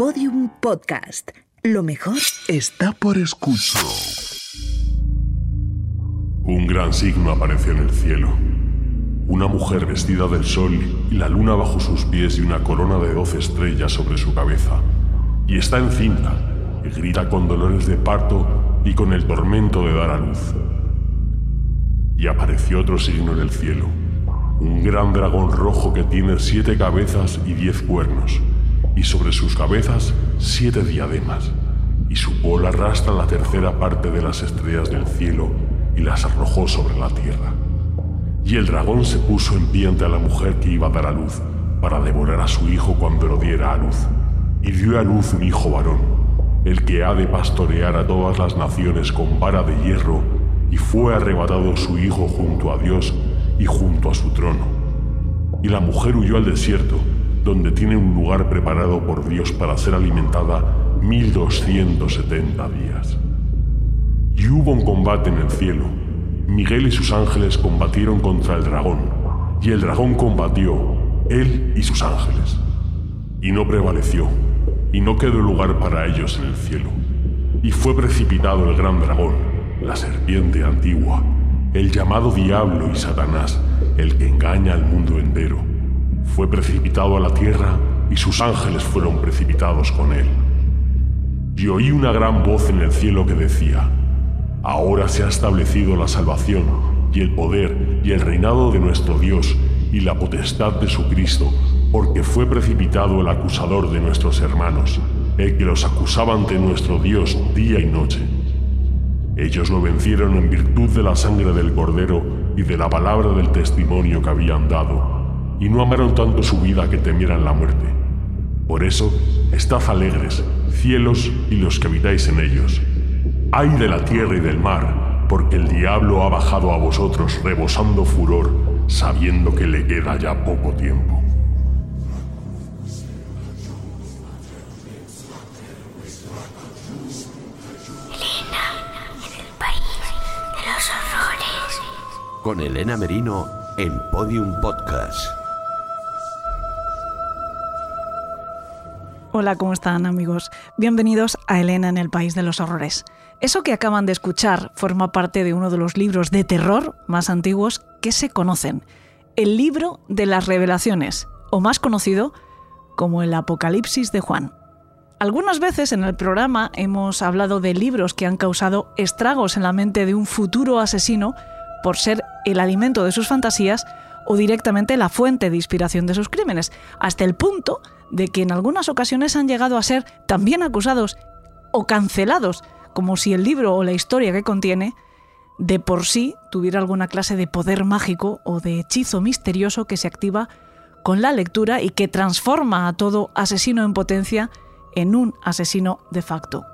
Podium Podcast. Lo mejor está por escuchar. Un gran signo apareció en el cielo. Una mujer vestida del sol y la luna bajo sus pies y una corona de doce estrellas sobre su cabeza. Y está encinta y grita con dolores de parto y con el tormento de dar a luz. Y apareció otro signo en el cielo. Un gran dragón rojo que tiene siete cabezas y diez cuernos y sobre sus cabezas siete diademas, y su cola arrastra la tercera parte de las estrellas del cielo y las arrojó sobre la tierra. Y el dragón se puso en pie ante la mujer que iba a dar a luz, para devorar a su hijo cuando lo diera a luz. Y dio a luz un hijo varón, el que ha de pastorear a todas las naciones con vara de hierro, y fue arrebatado su hijo junto a Dios y junto a su trono. Y la mujer huyó al desierto, donde tiene un lugar preparado por Dios para ser alimentada 1270 días. Y hubo un combate en el cielo. Miguel y sus ángeles combatieron contra el dragón, y el dragón combatió, él y sus ángeles. Y no prevaleció, y no quedó lugar para ellos en el cielo. Y fue precipitado el gran dragón, la serpiente antigua, el llamado diablo y Satanás, el que engaña al mundo entero fue precipitado a la tierra y sus ángeles fueron precipitados con él. Y oí una gran voz en el cielo que decía, Ahora se ha establecido la salvación y el poder y el reinado de nuestro Dios y la potestad de su Cristo, porque fue precipitado el acusador de nuestros hermanos, el que los acusaba ante nuestro Dios día y noche. Ellos lo vencieron en virtud de la sangre del Cordero y de la palabra del testimonio que habían dado y no amaron tanto su vida que temieran la muerte. Por eso, estad alegres, cielos y los que habitáis en ellos. Ay de la tierra y del mar, porque el diablo ha bajado a vosotros rebosando furor, sabiendo que le queda ya poco tiempo. Elena, en el país de los horrores. Con Elena Merino en Podium Podcast. Hola, ¿cómo están amigos? Bienvenidos a Elena en el País de los Horrores. Eso que acaban de escuchar forma parte de uno de los libros de terror más antiguos que se conocen, el libro de las revelaciones, o más conocido como el Apocalipsis de Juan. Algunas veces en el programa hemos hablado de libros que han causado estragos en la mente de un futuro asesino por ser el alimento de sus fantasías o directamente la fuente de inspiración de sus crímenes, hasta el punto de que en algunas ocasiones han llegado a ser también acusados o cancelados, como si el libro o la historia que contiene de por sí tuviera alguna clase de poder mágico o de hechizo misterioso que se activa con la lectura y que transforma a todo asesino en potencia en un asesino de facto.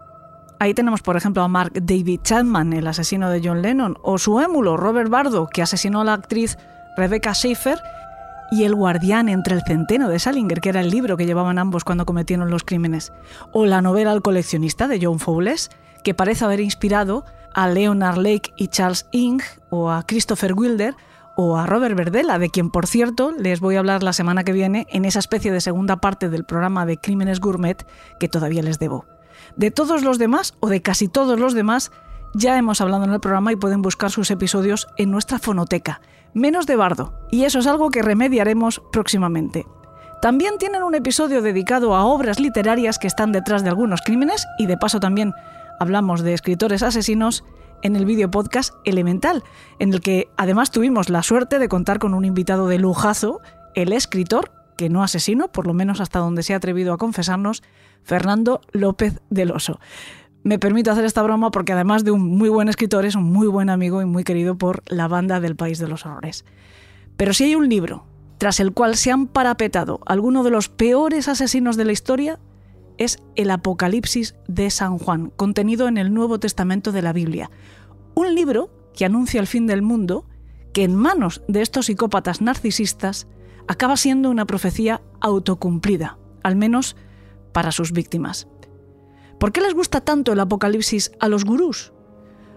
Ahí tenemos, por ejemplo, a Mark David Chapman, el asesino de John Lennon, o su émulo, Robert Bardo, que asesinó a la actriz Rebecca Schaefer y El guardián entre el centeno de Salinger, que era el libro que llevaban ambos cuando cometieron los crímenes, o la novela El coleccionista de John Fowles, que parece haber inspirado a Leonard Lake y Charles Ing, o a Christopher Wilder, o a Robert Verdela, de quien por cierto les voy a hablar la semana que viene en esa especie de segunda parte del programa de Crímenes Gourmet que todavía les debo. De todos los demás, o de casi todos los demás, ya hemos hablado en el programa y pueden buscar sus episodios en nuestra fonoteca menos de bardo, y eso es algo que remediaremos próximamente. También tienen un episodio dedicado a obras literarias que están detrás de algunos crímenes, y de paso también hablamos de escritores asesinos en el vídeo podcast Elemental, en el que además tuvimos la suerte de contar con un invitado de lujazo, el escritor, que no asesino, por lo menos hasta donde se ha atrevido a confesarnos, Fernando López del Oso me permito hacer esta broma porque además de un muy buen escritor es un muy buen amigo y muy querido por la banda del País de los Horrores. Pero si hay un libro tras el cual se han parapetado algunos de los peores asesinos de la historia, es el Apocalipsis de San Juan, contenido en el Nuevo Testamento de la Biblia. Un libro que anuncia el fin del mundo, que en manos de estos psicópatas narcisistas acaba siendo una profecía autocumplida, al menos para sus víctimas. ¿Por qué les gusta tanto el Apocalipsis a los gurús?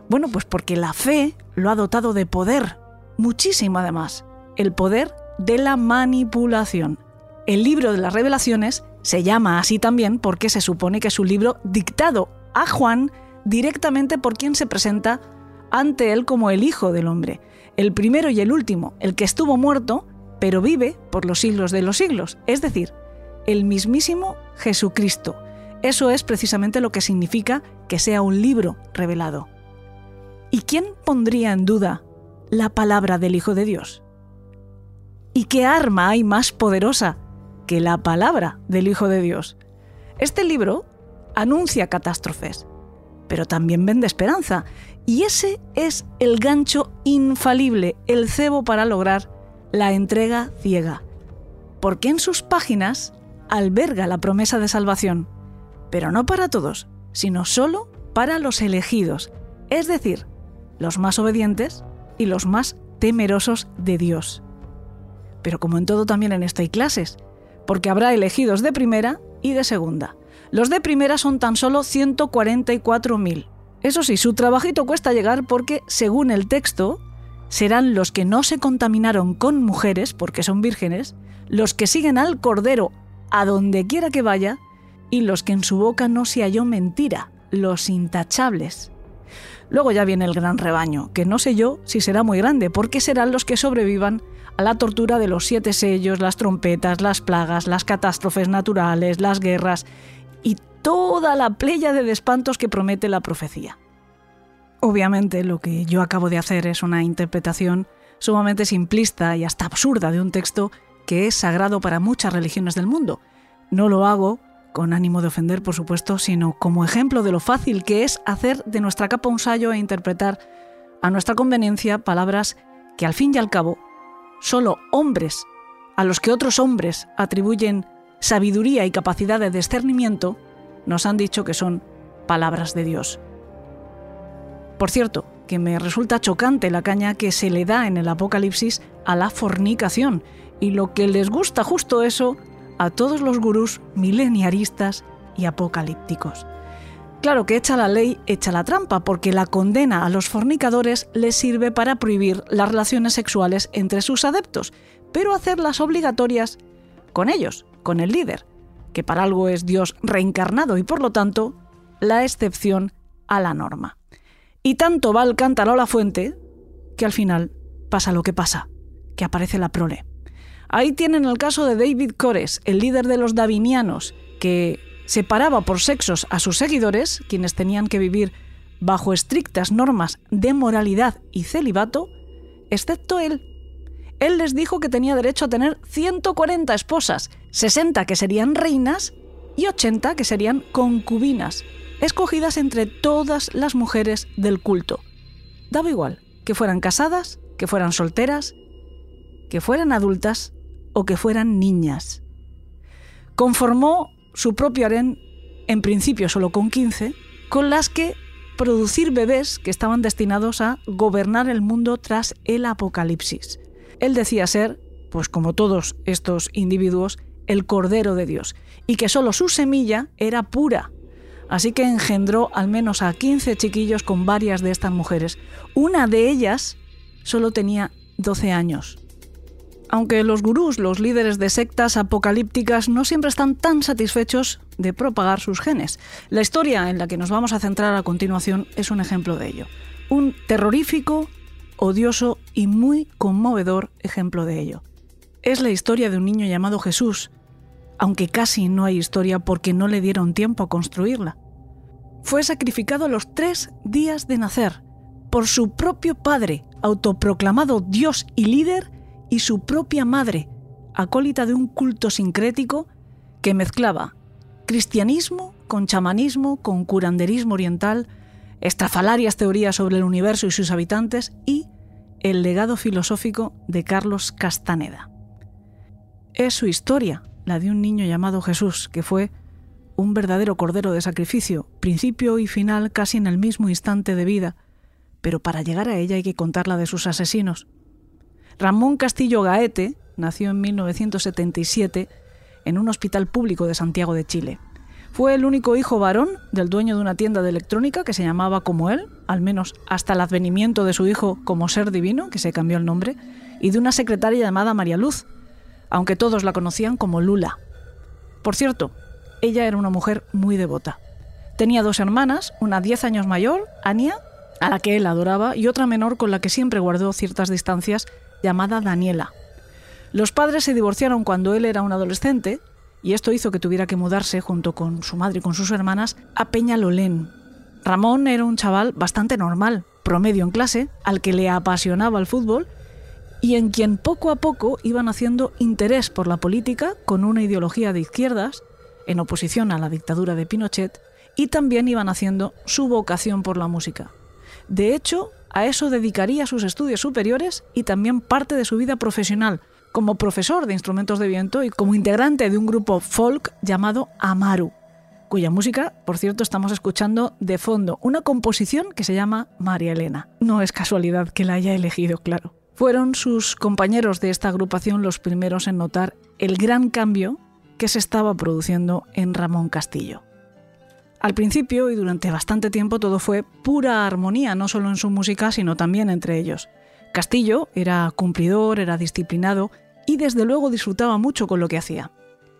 Bueno, pues porque la fe lo ha dotado de poder, muchísimo además, el poder de la manipulación. El libro de las revelaciones Se llama así también porque se supone que es un libro dictado a Juan directamente por quien se presenta ante él como el Hijo del Hombre, el primero y el último, el que estuvo muerto, pero vive por los siglos de los siglos, es decir, el mismísimo Jesucristo. Eso es precisamente lo que significa que sea un libro revelado. ¿Y quién pondría en duda la palabra del Hijo de Dios? ¿Y qué arma hay más poderosa que la palabra del Hijo de Dios? Este libro anuncia catástrofes, pero también vende esperanza, y ese es el gancho infalible, el cebo para lograr la entrega ciega, porque en sus páginas alberga la promesa de salvación, pero no para todos, sino solo para los elegidos, es decir, los más obedientes y los más temerosos de Dios. Pero como en todo también en esto hay clases, porque habrá elegidos de primera y de segunda. Los de primera son tan solo 144.000. Eso sí, su trabajito cuesta llegar porque, según el texto, serán los que no se contaminaron con mujeres, porque son vírgenes, los que siguen al Cordero a donde quiera que vaya, y los que en su boca no se halló mentira, los intachables. Luego ya viene el gran rebaño, que no sé yo si será muy grande, porque serán los que sobrevivan a la tortura de los siete sellos, las trompetas, las plagas, las catástrofes naturales, las guerras y toda la playa de espantos que promete la profecía. Obviamente lo que yo acabo de hacer es una interpretación sumamente simplista y hasta absurda de un texto que es sagrado para muchas religiones del mundo. No lo hago con ánimo de ofender, por supuesto, sino como ejemplo de lo fácil que es hacer de nuestra capa un sallo e interpretar a nuestra conveniencia palabras que al fin y al cabo solo hombres, a los que otros hombres atribuyen sabiduría y capacidad de discernimiento, nos han dicho que son palabras de Dios. Por cierto, que me resulta chocante la caña que se le da en el Apocalipsis a la fornicación y lo que les gusta justo eso a todos los gurús mileniaristas y apocalípticos. Claro que echa la ley, echa la trampa, porque la condena a los fornicadores les sirve para prohibir las relaciones sexuales entre sus adeptos, pero hacerlas obligatorias con ellos, con el líder, que para algo es Dios reencarnado y por lo tanto la excepción a la norma. Y tanto va el cántaro a la fuente que al final pasa lo que pasa, que aparece la prole. Ahí tienen el caso de David Cores, el líder de los davinianos, que separaba por sexos a sus seguidores, quienes tenían que vivir bajo estrictas normas de moralidad y celibato, excepto él. Él les dijo que tenía derecho a tener 140 esposas, 60 que serían reinas y 80 que serían concubinas, escogidas entre todas las mujeres del culto. Daba igual, que fueran casadas, que fueran solteras, que fueran adultas o que fueran niñas. Conformó su propio harén, en principio solo con 15, con las que producir bebés que estaban destinados a gobernar el mundo tras el apocalipsis. Él decía ser, pues como todos estos individuos, el Cordero de Dios, y que solo su semilla era pura. Así que engendró al menos a 15 chiquillos con varias de estas mujeres. Una de ellas solo tenía 12 años. Aunque los gurús, los líderes de sectas apocalípticas, no siempre están tan satisfechos de propagar sus genes. La historia en la que nos vamos a centrar a continuación es un ejemplo de ello. Un terrorífico, odioso y muy conmovedor ejemplo de ello. Es la historia de un niño llamado Jesús, aunque casi no hay historia porque no le dieron tiempo a construirla. Fue sacrificado a los tres días de nacer por su propio padre, autoproclamado Dios y líder, y su propia madre, acólita de un culto sincrético que mezclaba cristianismo con chamanismo, con curanderismo oriental, estrafalarias teorías sobre el universo y sus habitantes y el legado filosófico de Carlos Castaneda. Es su historia, la de un niño llamado Jesús, que fue un verdadero cordero de sacrificio, principio y final casi en el mismo instante de vida, pero para llegar a ella hay que contarla de sus asesinos. Ramón Castillo Gaete nació en 1977 en un hospital público de Santiago de Chile. Fue el único hijo varón del dueño de una tienda de electrónica que se llamaba como él, al menos hasta el advenimiento de su hijo como ser divino, que se cambió el nombre, y de una secretaria llamada María Luz, aunque todos la conocían como Lula. Por cierto, ella era una mujer muy devota. Tenía dos hermanas, una 10 años mayor, Ania, a la que él adoraba, y otra menor con la que siempre guardó ciertas distancias, llamada Daniela. Los padres se divorciaron cuando él era un adolescente, y esto hizo que tuviera que mudarse junto con su madre y con sus hermanas a Peñalolén. Ramón era un chaval bastante normal, promedio en clase, al que le apasionaba el fútbol y en quien poco a poco iban haciendo interés por la política con una ideología de izquierdas, en oposición a la dictadura de Pinochet, y también iban haciendo su vocación por la música. De hecho, a eso dedicaría sus estudios superiores y también parte de su vida profesional, como profesor de instrumentos de viento y como integrante de un grupo folk llamado Amaru, cuya música, por cierto, estamos escuchando de fondo, una composición que se llama María Elena. No es casualidad que la haya elegido, claro. Fueron sus compañeros de esta agrupación los primeros en notar el gran cambio que se estaba produciendo en Ramón Castillo. Al principio y durante bastante tiempo todo fue pura armonía, no solo en su música, sino también entre ellos. Castillo era cumplidor, era disciplinado y desde luego disfrutaba mucho con lo que hacía.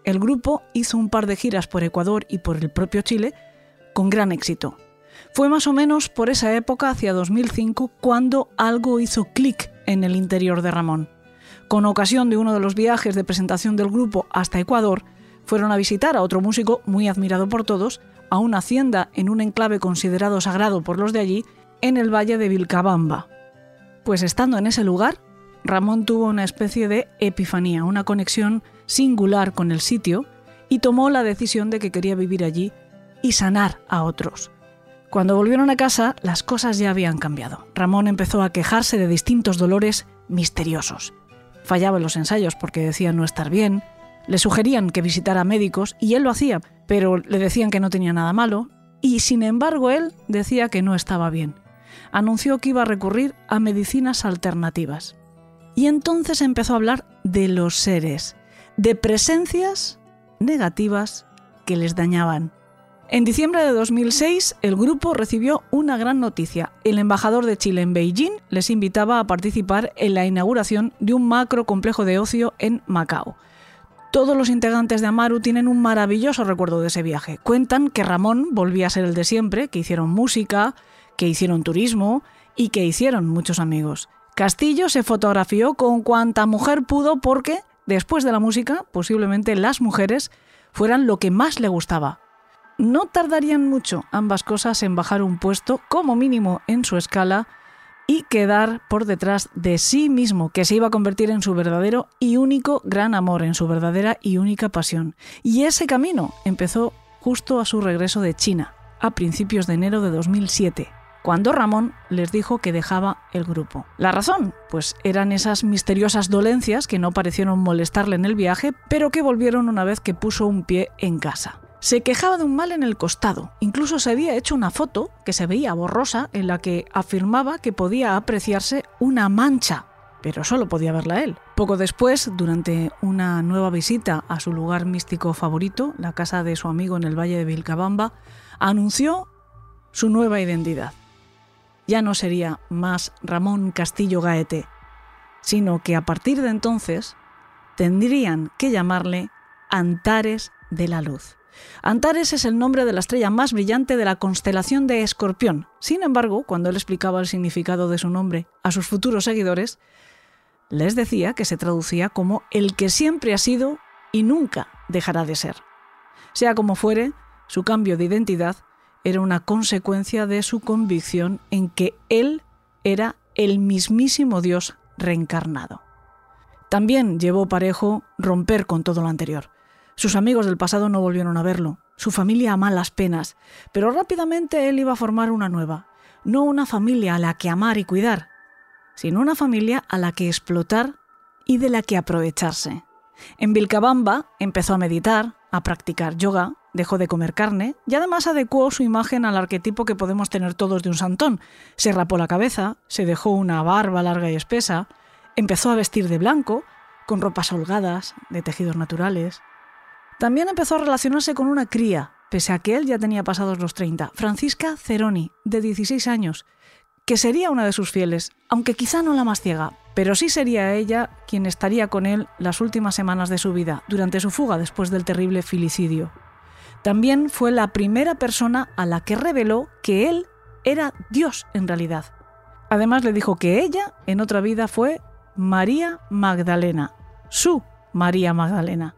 El grupo hizo un par de giras por Ecuador y por el propio Chile con gran éxito. Fue más o menos por esa época, hacia 2005, cuando algo hizo clic en el interior de Ramón. Con ocasión de uno de los viajes de presentación del grupo hasta Ecuador, fueron a visitar a otro músico muy admirado por todos, a una hacienda en un enclave considerado sagrado por los de allí, en el valle de Vilcabamba. Pues estando en ese lugar, Ramón tuvo una especie de epifanía, una conexión singular con el sitio, y tomó la decisión de que quería vivir allí y sanar a otros. Cuando volvieron a casa, las cosas ya habían cambiado. Ramón empezó a quejarse de distintos dolores misteriosos. Fallaba en los ensayos porque decía no estar bien, le sugerían que visitara médicos y él lo hacía, pero le decían que no tenía nada malo, y sin embargo él decía que no estaba bien. Anunció que iba a recurrir a medicinas alternativas. Y entonces empezó a hablar de los seres, de presencias negativas que les dañaban. En diciembre de 2006, el grupo recibió una gran noticia. El embajador de Chile en Beijing les invitaba a participar en la inauguración de un macro complejo de ocio en Macao. Todos los integrantes de Amaru tienen un maravilloso recuerdo de ese viaje. Cuentan que Ramón volvía a ser el de siempre, que hicieron música, que hicieron turismo y que hicieron muchos amigos. Castillo se fotografió con cuanta mujer pudo porque, después de la música, posiblemente las mujeres fueran lo que más le gustaba. No tardarían mucho ambas cosas en bajar un puesto, como mínimo en su escala, y quedar por detrás de sí mismo, que se iba a convertir en su verdadero y único gran amor, en su verdadera y única pasión. Y ese camino empezó justo a su regreso de China, a principios de enero de 2007 cuando Ramón les dijo que dejaba el grupo. La razón, pues eran esas misteriosas dolencias que no parecieron molestarle en el viaje, pero que volvieron una vez que puso un pie en casa. Se quejaba de un mal en el costado, incluso se había hecho una foto que se veía borrosa en la que afirmaba que podía apreciarse una mancha, pero solo podía verla él. Poco después, durante una nueva visita a su lugar místico favorito, la casa de su amigo en el valle de Vilcabamba, anunció su nueva identidad ya no sería más Ramón Castillo Gaete, sino que a partir de entonces tendrían que llamarle Antares de la Luz. Antares es el nombre de la estrella más brillante de la constelación de Escorpión. Sin embargo, cuando él explicaba el significado de su nombre a sus futuros seguidores, les decía que se traducía como el que siempre ha sido y nunca dejará de ser. Sea como fuere, su cambio de identidad era una consecuencia de su convicción en que él era el mismísimo Dios reencarnado. También llevó parejo romper con todo lo anterior. Sus amigos del pasado no volvieron a verlo, su familia a malas penas, pero rápidamente él iba a formar una nueva, no una familia a la que amar y cuidar, sino una familia a la que explotar y de la que aprovecharse. En Vilcabamba empezó a meditar, a practicar yoga, dejó de comer carne y además adecuó su imagen al arquetipo que podemos tener todos de un santón. Se rapó la cabeza, se dejó una barba larga y espesa, empezó a vestir de blanco, con ropas holgadas, de tejidos naturales. También empezó a relacionarse con una cría, pese a que él ya tenía pasados los 30, Francisca Ceroni, de 16 años, que sería una de sus fieles, aunque quizá no la más ciega, pero sí sería ella quien estaría con él las últimas semanas de su vida, durante su fuga después del terrible filicidio. También fue la primera persona a la que reveló que él era Dios en realidad. Además le dijo que ella en otra vida fue María Magdalena, su María Magdalena.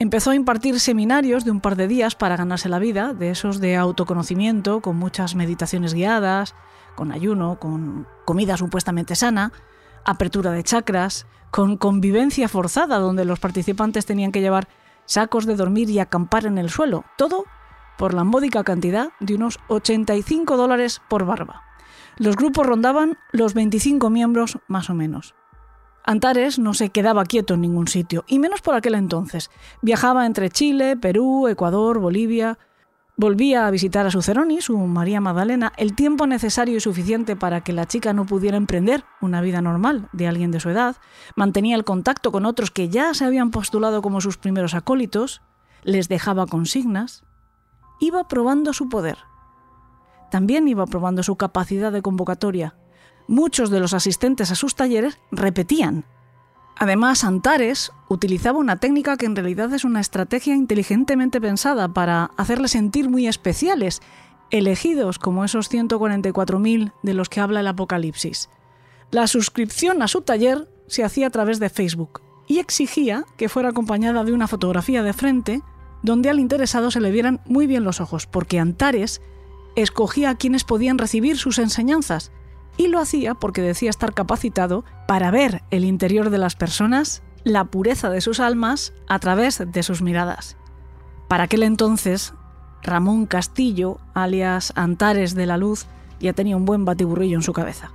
Empezó a impartir seminarios de un par de días para ganarse la vida, de esos de autoconocimiento, con muchas meditaciones guiadas, con ayuno, con comida supuestamente sana, apertura de chakras, con convivencia forzada donde los participantes tenían que llevar sacos de dormir y acampar en el suelo, todo por la módica cantidad de unos 85 dólares por barba. Los grupos rondaban los 25 miembros más o menos. Antares no se quedaba quieto en ningún sitio, y menos por aquel entonces. Viajaba entre Chile, Perú, Ecuador, Bolivia. Volvía a visitar a su Ceroni, su María Magdalena, el tiempo necesario y suficiente para que la chica no pudiera emprender una vida normal de alguien de su edad. Mantenía el contacto con otros que ya se habían postulado como sus primeros acólitos. Les dejaba consignas. Iba probando su poder. También iba probando su capacidad de convocatoria muchos de los asistentes a sus talleres repetían. Además, Antares utilizaba una técnica que en realidad es una estrategia inteligentemente pensada para hacerles sentir muy especiales, elegidos como esos 144.000 de los que habla el Apocalipsis. La suscripción a su taller se hacía a través de Facebook y exigía que fuera acompañada de una fotografía de frente donde al interesado se le vieran muy bien los ojos, porque Antares escogía a quienes podían recibir sus enseñanzas y lo hacía porque decía estar capacitado para ver el interior de las personas, la pureza de sus almas a través de sus miradas. Para aquel entonces, Ramón Castillo, alias Antares de la Luz, ya tenía un buen batiburrillo en su cabeza.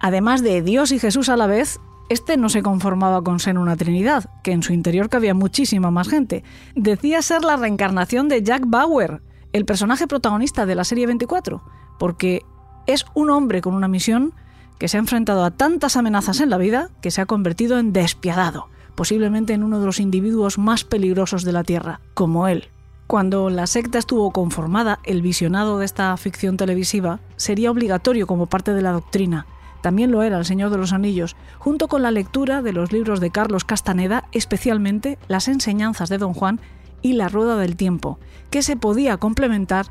Además de Dios y Jesús a la vez, este no se conformaba con ser una Trinidad, que en su interior cabía muchísima más gente. Decía ser la reencarnación de Jack Bauer, el personaje protagonista de la serie 24, porque es un hombre con una misión que se ha enfrentado a tantas amenazas en la vida que se ha convertido en despiadado, posiblemente en uno de los individuos más peligrosos de la Tierra, como él. Cuando la secta estuvo conformada, el visionado de esta ficción televisiva sería obligatorio como parte de la doctrina. También lo era El Señor de los Anillos, junto con la lectura de los libros de Carlos Castaneda, especialmente las enseñanzas de Don Juan y La Rueda del Tiempo, que se podía complementar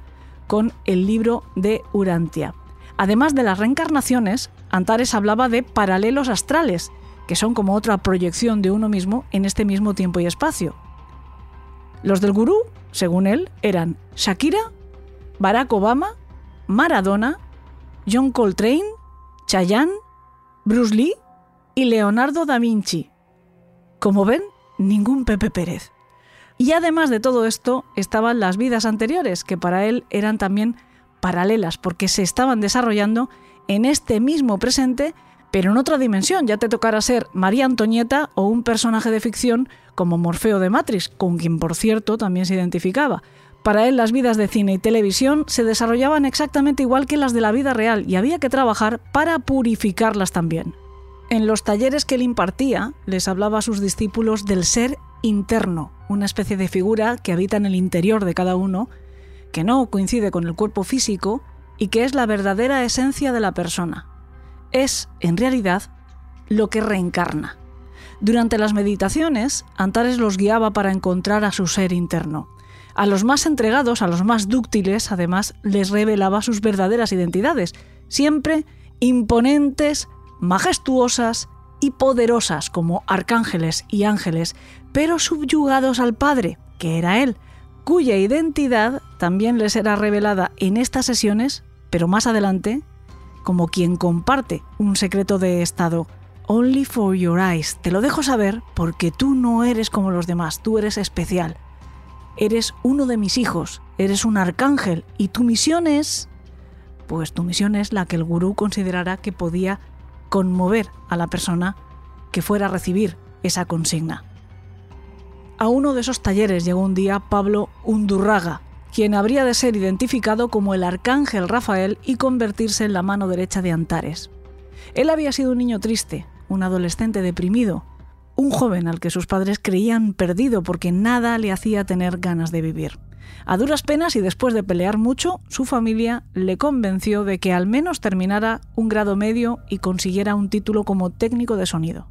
con el libro de Urantia. Además de las reencarnaciones, Antares hablaba de paralelos astrales, que son como otra proyección de uno mismo en este mismo tiempo y espacio. Los del gurú, según él, eran Shakira, Barack Obama, Maradona, John Coltrane, Chayanne, Bruce Lee y Leonardo da Vinci. Como ven, ningún Pepe Pérez. Y además de todo esto estaban las vidas anteriores, que para él eran también paralelas porque se estaban desarrollando en este mismo presente, pero en otra dimensión. Ya te tocará ser María Antonieta o un personaje de ficción como Morfeo de Matrix, con quien por cierto también se identificaba. Para él las vidas de cine y televisión se desarrollaban exactamente igual que las de la vida real y había que trabajar para purificarlas también. En los talleres que él impartía, les hablaba a sus discípulos del ser interno, una especie de figura que habita en el interior de cada uno que no coincide con el cuerpo físico y que es la verdadera esencia de la persona. Es, en realidad, lo que reencarna. Durante las meditaciones, Antares los guiaba para encontrar a su ser interno. A los más entregados, a los más dúctiles, además, les revelaba sus verdaderas identidades, siempre imponentes, majestuosas y poderosas como arcángeles y ángeles, pero subyugados al Padre, que era Él, cuya identidad también les será revelada en estas sesiones, pero más adelante, como quien comparte un secreto de Estado. Only for your eyes. Te lo dejo saber porque tú no eres como los demás, tú eres especial. Eres uno de mis hijos, eres un arcángel y tu misión es... Pues tu misión es la que el gurú considerara que podía conmover a la persona que fuera a recibir esa consigna. A uno de esos talleres llegó un día Pablo Undurraga, quien habría de ser identificado como el arcángel Rafael y convertirse en la mano derecha de Antares. Él había sido un niño triste, un adolescente deprimido, un joven al que sus padres creían perdido porque nada le hacía tener ganas de vivir. A duras penas y después de pelear mucho, su familia le convenció de que al menos terminara un grado medio y consiguiera un título como técnico de sonido.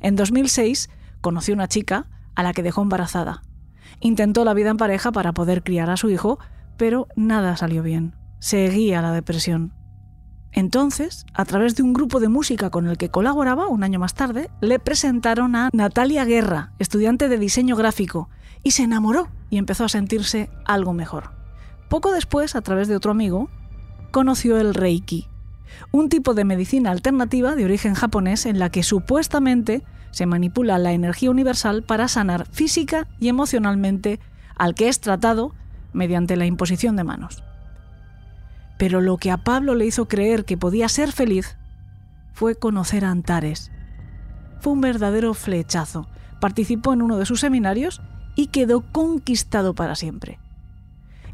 En 2006 conoció una chica a la que dejó embarazada. Intentó la vida en pareja para poder criar a su hijo, pero nada salió bien. Seguía la depresión. Entonces, a través de un grupo de música con el que colaboraba un año más tarde, le presentaron a Natalia Guerra, estudiante de diseño gráfico, y se enamoró y empezó a sentirse algo mejor. Poco después, a través de otro amigo, conoció el Reiki, un tipo de medicina alternativa de origen japonés en la que supuestamente se manipula la energía universal para sanar física y emocionalmente al que es tratado mediante la imposición de manos. Pero lo que a Pablo le hizo creer que podía ser feliz fue conocer a Antares. Fue un verdadero flechazo. Participó en uno de sus seminarios y quedó conquistado para siempre.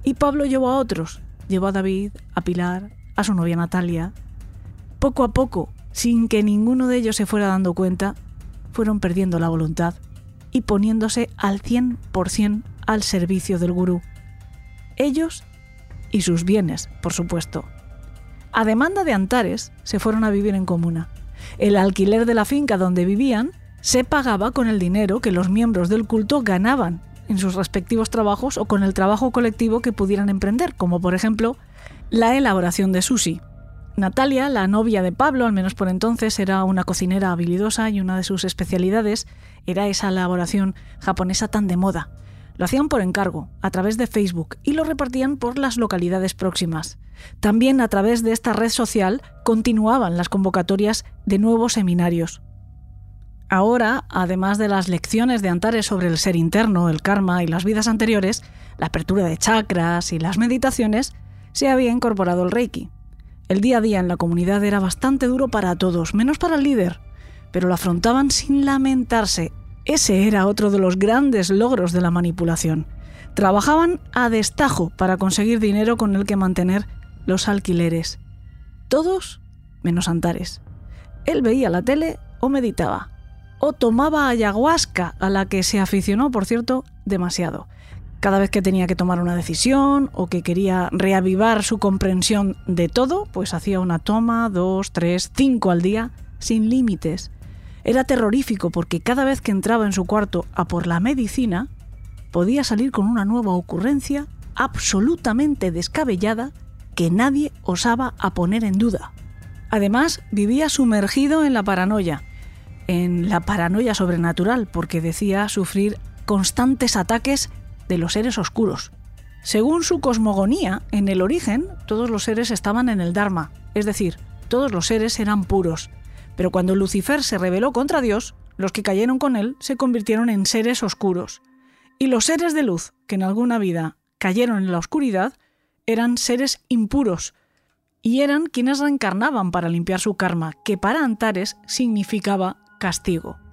Y Pablo llevó a otros. Llevó a David, a Pilar, a su novia Natalia. Poco a poco, sin que ninguno de ellos se fuera dando cuenta, fueron perdiendo la voluntad y poniéndose al 100% al servicio del gurú. Ellos y sus bienes, por supuesto. A demanda de Antares, se fueron a vivir en comuna. El alquiler de la finca donde vivían se pagaba con el dinero que los miembros del culto ganaban en sus respectivos trabajos o con el trabajo colectivo que pudieran emprender, como por ejemplo la elaboración de sushi. Natalia, la novia de Pablo, al menos por entonces, era una cocinera habilidosa y una de sus especialidades era esa elaboración japonesa tan de moda, lo hacían por encargo, a través de Facebook, y lo repartían por las localidades próximas. También a través de esta red social continuaban las convocatorias de nuevos seminarios. Ahora, además de las lecciones de Antares sobre el ser interno, el karma y las vidas anteriores, la apertura de chakras y las meditaciones, se había incorporado el Reiki. El día a día en la comunidad era bastante duro para todos, menos para el líder, pero lo afrontaban sin lamentarse ese era otro de los grandes logros de la manipulación. Trabajaban a destajo para conseguir dinero con el que mantener los alquileres. Todos menos Antares. Él veía la tele o meditaba. O tomaba ayahuasca, a la que se aficionó, por cierto, demasiado. Cada vez que tenía que tomar una decisión o que quería reavivar su comprensión de todo, pues hacía una toma, dos, tres, cinco al día, sin límites. Era terrorífico porque cada vez que entraba en su cuarto a por la medicina, podía salir con una nueva ocurrencia absolutamente descabellada que nadie osaba a poner en duda. Además, vivía sumergido en la paranoia, en la paranoia sobrenatural, porque decía sufrir constantes ataques de los seres oscuros. Según su cosmogonía, en el origen, todos los seres estaban en el Dharma, es decir, todos los seres eran puros, pero cuando Lucifer se rebeló contra Dios, los que cayeron con él se convirtieron en seres oscuros. Y los seres de luz, que en alguna vida cayeron en la oscuridad, eran seres impuros, y eran quienes reencarnaban para limpiar su karma, que para Antares significaba castigo.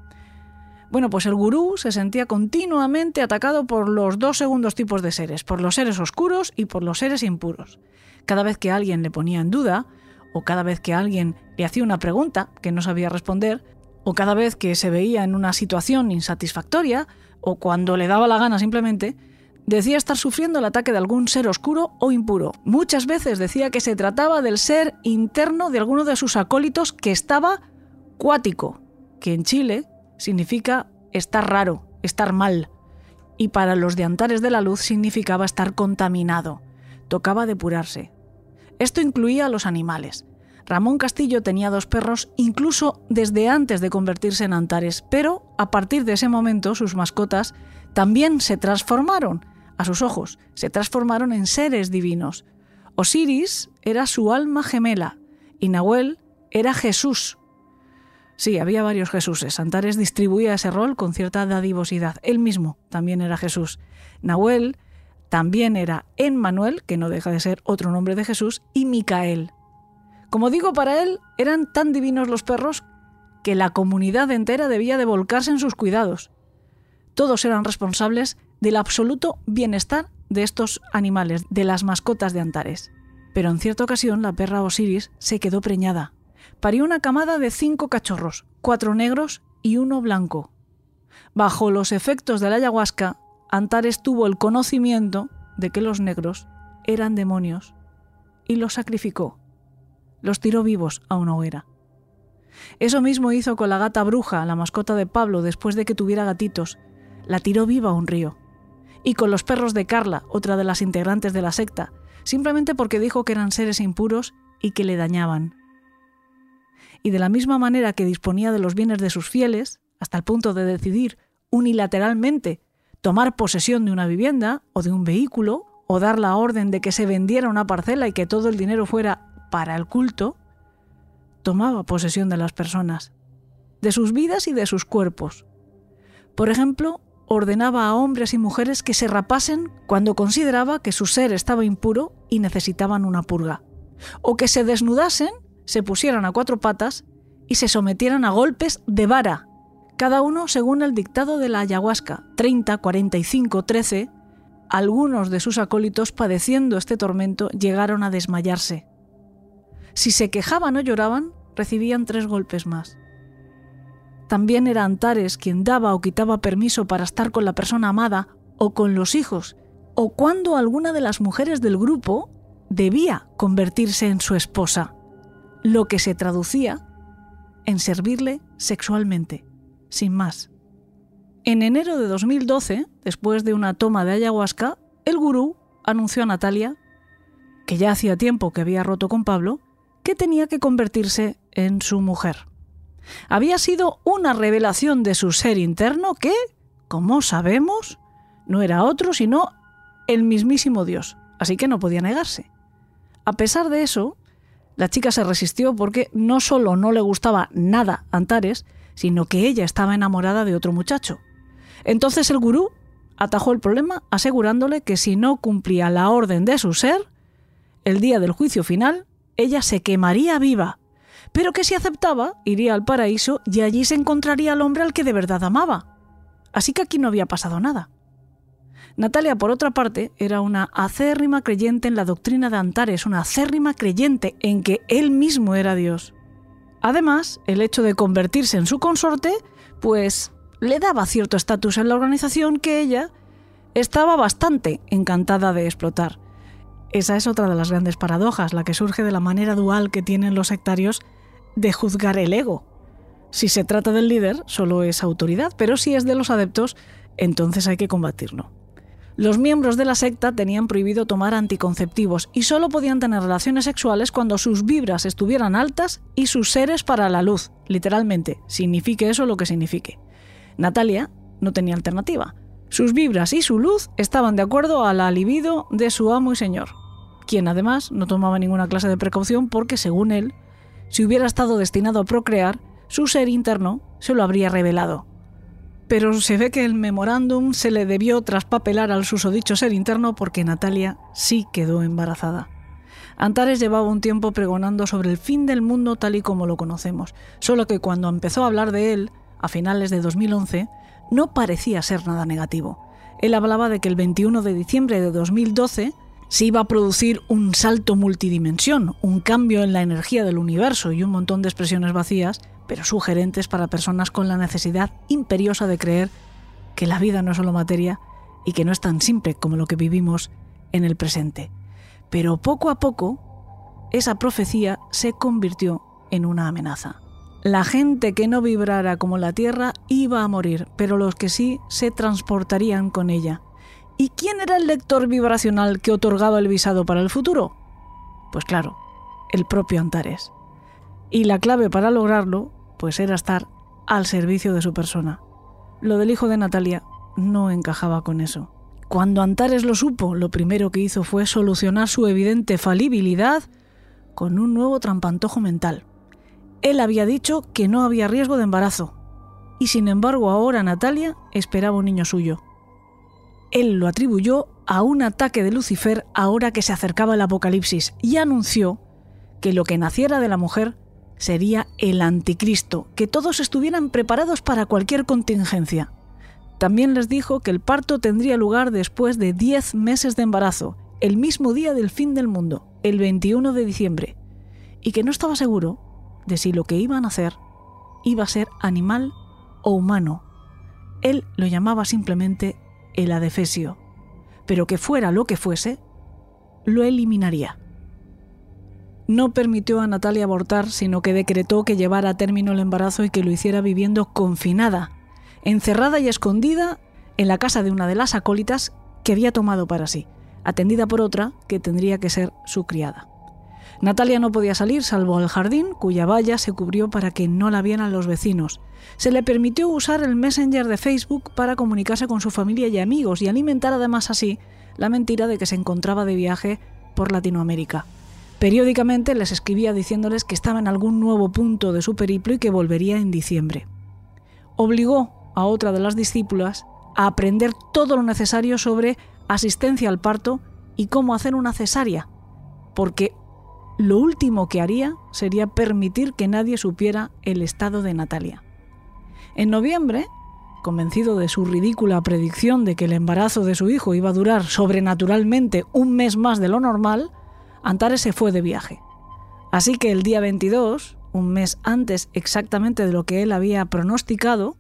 Bueno, pues el gurú se sentía continuamente atacado por los dos segundos tipos de seres, por los seres oscuros y por los seres impuros. Cada vez que alguien le ponía en duda, o cada vez que alguien le hacía una pregunta que no sabía responder, o cada vez que se veía en una situación insatisfactoria, o cuando le daba la gana simplemente, decía estar sufriendo el ataque de algún ser oscuro o impuro. Muchas veces decía que se trataba del ser interno de alguno de sus acólitos que estaba cuático, que en Chile significa estar raro, estar mal, y para los de Antares de la Luz significaba estar contaminado. Tocaba depurarse, esto incluía a los animales. Ramón Castillo tenía dos perros incluso desde antes de convertirse en Antares, pero a partir de ese momento sus mascotas también se transformaron, a sus ojos, se transformaron en seres divinos. Osiris era su alma gemela y Nahuel era Jesús. Sí, había varios Jesuses. Antares distribuía ese rol con cierta dadivosidad. Él mismo también era Jesús. Nahuel también era Emmanuel, que no deja de ser otro nombre de Jesús, y Micael. Como digo, para él eran tan divinos los perros que la comunidad entera debía de volcarse en sus cuidados. Todos eran responsables del absoluto bienestar de estos animales, de las mascotas de Antares. Pero en cierta ocasión la perra Osiris se quedó preñada. Parió una camada de cinco cachorros, cuatro negros y uno blanco. Bajo los efectos de la ayahuasca, Antares tuvo el conocimiento de que los negros eran demonios y los sacrificó. Los tiró vivos a una hoguera. Eso mismo hizo con la gata bruja, la mascota de Pablo, después de que tuviera gatitos. La tiró viva a un río. Y con los perros de Carla, otra de las integrantes de la secta, simplemente porque dijo que eran seres impuros y que le dañaban. Y de la misma manera que disponía de los bienes de sus fieles, hasta el punto de decidir unilateralmente tomar posesión de una vivienda o de un vehículo, o dar la orden de que se vendiera una parcela y que todo el dinero fuera para el culto, tomaba posesión de las personas, de sus vidas y de sus cuerpos. Por ejemplo, ordenaba a hombres y mujeres que se rapasen cuando consideraba que su ser estaba impuro y necesitaban una purga, o que se desnudasen, se pusieran a cuatro patas y se sometieran a golpes de vara, cada uno según el dictado de la ayahuasca 30, 45, 13, algunos de sus acólitos padeciendo este tormento llegaron a desmayarse. Si se quejaban o lloraban, recibían tres golpes más. También era Antares quien daba o quitaba permiso para estar con la persona amada o con los hijos, o cuando alguna de las mujeres del grupo debía convertirse en su esposa, lo que se traducía en servirle sexualmente, sin más. En enero de 2012, después de una toma de ayahuasca, el gurú anunció a Natalia, que ya hacía tiempo que había roto con Pablo, que tenía que convertirse en su mujer. Había sido una revelación de su ser interno que, como sabemos, no era otro sino el mismísimo Dios, así que no podía negarse. A pesar de eso, la chica se resistió porque no solo no le gustaba nada Antares, sino que ella estaba enamorada de otro muchacho. Entonces el gurú atajó el problema asegurándole que si no cumplía la orden de su ser, el día del juicio final ella se quemaría viva, pero que si aceptaba, iría al paraíso y allí se encontraría al hombre al que de verdad amaba. Así que aquí no había pasado nada. Natalia, por otra parte, era una acérrima creyente en la doctrina de Antares, una acérrima creyente en que él mismo era Dios. Además, el hecho de convertirse en su consorte, pues le daba cierto estatus en la organización que ella estaba bastante encantada de explotar. Esa es otra de las grandes paradojas, la que surge de la manera dual que tienen los sectarios de juzgar el ego. Si se trata del líder, solo es autoridad, pero si es de los adeptos, entonces hay que combatirlo. Los miembros de la secta tenían prohibido tomar anticonceptivos y solo podían tener relaciones sexuales cuando sus vibras estuvieran altas y sus seres para la luz, literalmente, signifique eso lo que signifique. Natalia no tenía alternativa. Sus vibras y su luz estaban de acuerdo a la libido de su amo y señor quien además no tomaba ninguna clase de precaución porque, según él, si hubiera estado destinado a procrear, su ser interno se lo habría revelado. Pero se ve que el memorándum se le debió traspapelar al susodicho ser interno porque Natalia sí quedó embarazada. Antares llevaba un tiempo pregonando sobre el fin del mundo tal y como lo conocemos, solo que cuando empezó a hablar de él, a finales de 2011, no parecía ser nada negativo. Él hablaba de que el 21 de diciembre de 2012 se iba a producir un salto multidimensión, un cambio en la energía del universo y un montón de expresiones vacías, pero sugerentes para personas con la necesidad imperiosa de creer que la vida no es solo materia y que no es tan simple como lo que vivimos en el presente. Pero poco a poco, esa profecía se convirtió en una amenaza. La gente que no vibrara como la Tierra iba a morir, pero los que sí se transportarían con ella. ¿Y quién era el lector vibracional que otorgaba el visado para el futuro? Pues claro, el propio Antares. Y la clave para lograrlo, pues era estar al servicio de su persona. Lo del hijo de Natalia no encajaba con eso. Cuando Antares lo supo, lo primero que hizo fue solucionar su evidente falibilidad con un nuevo trampantojo mental. Él había dicho que no había riesgo de embarazo, y sin embargo ahora Natalia esperaba un niño suyo. Él lo atribuyó a un ataque de Lucifer ahora que se acercaba el apocalipsis y anunció que lo que naciera de la mujer sería el anticristo, que todos estuvieran preparados para cualquier contingencia. También les dijo que el parto tendría lugar después de 10 meses de embarazo, el mismo día del fin del mundo, el 21 de diciembre, y que no estaba seguro de si lo que iban a hacer iba a ser animal o humano. Él lo llamaba simplemente el adefesio. pero que fuera lo que fuese, lo eliminaría. No permitió a Natalia abortar, sino que decretó que llevara a término el embarazo y que lo hiciera viviendo confinada, encerrada y escondida en la casa de una de las acólitas que había tomado para sí, atendida por otra que tendría que ser su criada. Natalia no podía salir salvo al jardín, cuya valla se cubrió para que no la vieran los vecinos. Se le permitió usar el Messenger de Facebook para comunicarse con su familia y amigos y alimentar además así la mentira de que se encontraba de viaje por Latinoamérica. Periódicamente les escribía diciéndoles que estaba en algún nuevo punto de su periplo y que volvería en diciembre. Obligó a otra de las discípulas a aprender todo lo necesario sobre asistencia al parto y cómo hacer una cesárea, porque lo último que haría sería permitir que nadie supiera el estado de Natalia. En noviembre, convencido de su ridícula predicción de que el embarazo de su hijo iba a durar sobrenaturalmente un mes más de lo normal, Antares se fue de viaje. Así que el día 22, un mes antes exactamente de lo que él había pronosticado,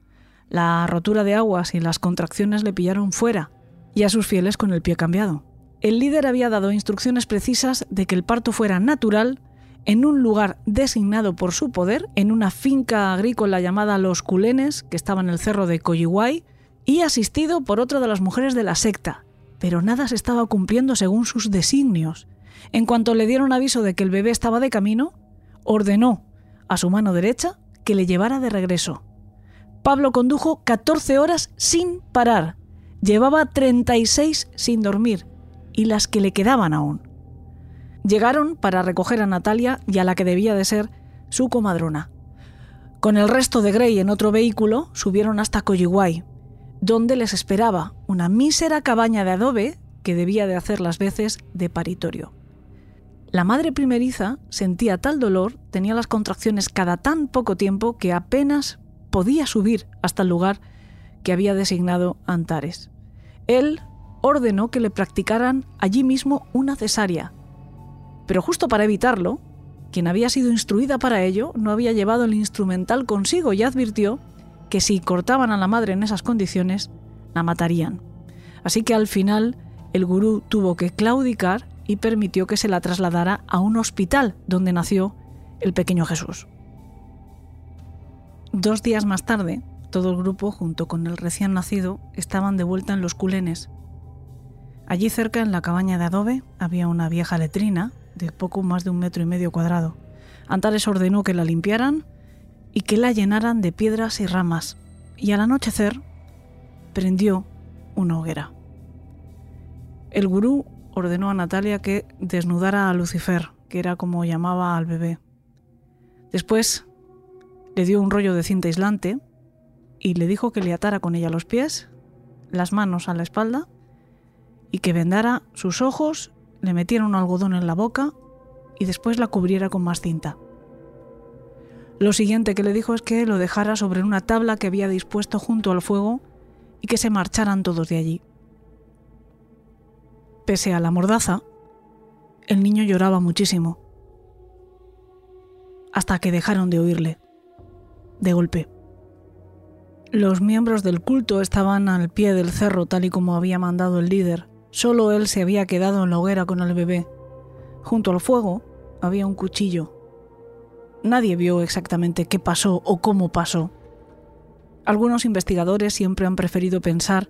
la rotura de aguas y las contracciones le pillaron fuera y a sus fieles con el pie cambiado. El líder había dado instrucciones precisas de que el parto fuera natural en un lugar designado por su poder, en una finca agrícola llamada Los Culenes, que estaba en el cerro de Coyihuay, y asistido por otra de las mujeres de la secta. Pero nada se estaba cumpliendo según sus designios. En cuanto le dieron aviso de que el bebé estaba de camino, ordenó a su mano derecha que le llevara de regreso. Pablo condujo 14 horas sin parar. Llevaba 36 sin dormir y las que le quedaban aún. Llegaron para recoger a Natalia y a la que debía de ser su comadrona. Con el resto de Grey en otro vehículo subieron hasta Coyihuay, donde les esperaba una mísera cabaña de adobe que debía de hacer las veces de paritorio. La madre primeriza sentía tal dolor, tenía las contracciones cada tan poco tiempo que apenas podía subir hasta el lugar que había designado Antares. Él ordenó que le practicaran allí mismo una cesárea. Pero justo para evitarlo, quien había sido instruida para ello no había llevado el instrumental consigo y advirtió que si cortaban a la madre en esas condiciones, la matarían. Así que al final el gurú tuvo que claudicar y permitió que se la trasladara a un hospital donde nació el pequeño Jesús. Dos días más tarde, todo el grupo, junto con el recién nacido, estaban de vuelta en los culenes, Allí cerca, en la cabaña de adobe, había una vieja letrina de poco más de un metro y medio cuadrado. Antares ordenó que la limpiaran y que la llenaran de piedras y ramas, y al anochecer prendió una hoguera. El gurú ordenó a Natalia que desnudara a Lucifer, que era como llamaba al bebé. Después le dio un rollo de cinta aislante y le dijo que le atara con ella los pies, las manos a la espalda y que vendara sus ojos, le metiera un algodón en la boca y después la cubriera con más cinta. Lo siguiente que le dijo es que lo dejara sobre una tabla que había dispuesto junto al fuego y que se marcharan todos de allí. Pese a la mordaza, el niño lloraba muchísimo, hasta que dejaron de oírle, de golpe. Los miembros del culto estaban al pie del cerro tal y como había mandado el líder, Solo él se había quedado en la hoguera con el bebé. Junto al fuego había un cuchillo. Nadie vio exactamente qué pasó o cómo pasó. Algunos investigadores siempre han preferido pensar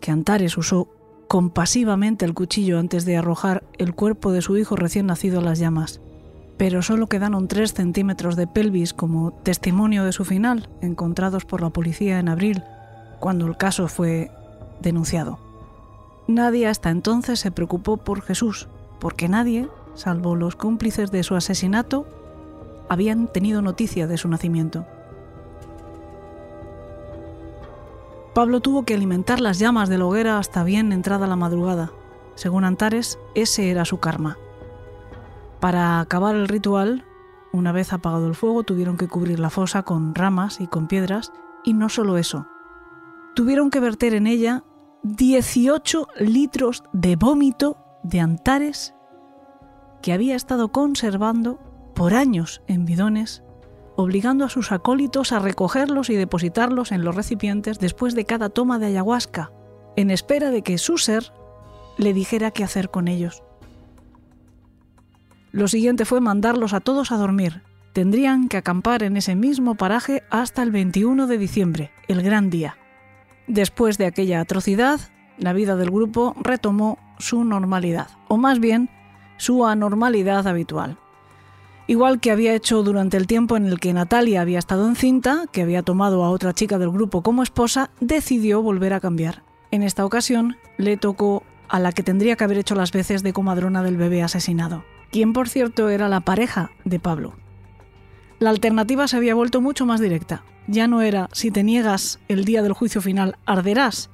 que Antares usó compasivamente el cuchillo antes de arrojar el cuerpo de su hijo recién nacido a las llamas, pero solo quedaron tres centímetros de pelvis como testimonio de su final, encontrados por la policía en abril, cuando el caso fue denunciado. Nadie hasta entonces se preocupó por Jesús, porque nadie, salvo los cómplices de su asesinato, habían tenido noticia de su nacimiento. Pablo tuvo que alimentar las llamas de la hoguera hasta bien entrada la madrugada. Según Antares, ese era su karma. Para acabar el ritual, una vez apagado el fuego, tuvieron que cubrir la fosa con ramas y con piedras, y no solo eso. Tuvieron que verter en ella 18 litros de vómito de Antares que había estado conservando por años en bidones, obligando a sus acólitos a recogerlos y depositarlos en los recipientes después de cada toma de ayahuasca, en espera de que su ser le dijera qué hacer con ellos. Lo siguiente fue mandarlos a todos a dormir. Tendrían que acampar en ese mismo paraje hasta el 21 de diciembre, el gran día. Después de aquella atrocidad, la vida del grupo retomó su normalidad, o más bien su anormalidad habitual. Igual que había hecho durante el tiempo en el que Natalia había estado encinta, que había tomado a otra chica del grupo como esposa, decidió volver a cambiar. En esta ocasión le tocó a la que tendría que haber hecho las veces de comadrona del bebé asesinado quien por cierto era la pareja de Pablo. La alternativa se había vuelto mucho más directa. Ya no era si te niegas el día del juicio final arderás.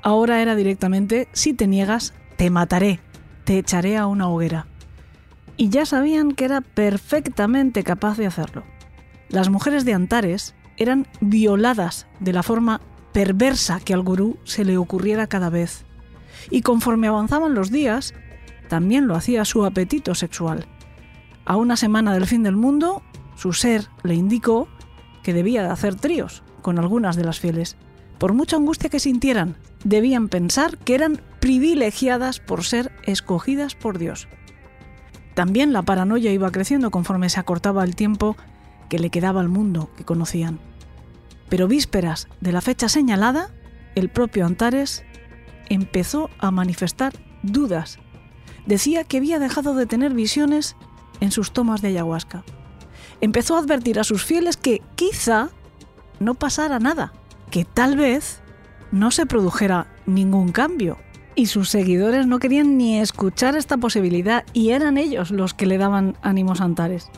Ahora era directamente si te niegas te mataré, te echaré a una hoguera. Y ya sabían que era perfectamente capaz de hacerlo. Las mujeres de Antares eran violadas de la forma perversa que al gurú se le ocurriera cada vez. Y conforme avanzaban los días, también lo hacía su apetito sexual. A una semana del fin del mundo, su ser le indicó que debía de hacer tríos con algunas de las fieles. Por mucha angustia que sintieran, debían pensar que eran privilegiadas por ser escogidas por Dios. También la paranoia iba creciendo conforme se acortaba el tiempo que le quedaba al mundo que conocían. Pero vísperas de la fecha señalada, el propio Antares empezó a manifestar dudas decía que había dejado de tener visiones en sus tomas de ayahuasca. Empezó a advertir a sus fieles que quizá no pasara nada, que tal vez no se produjera ningún cambio. Y sus seguidores no querían ni escuchar esta posibilidad y eran ellos los que le daban ánimos antares.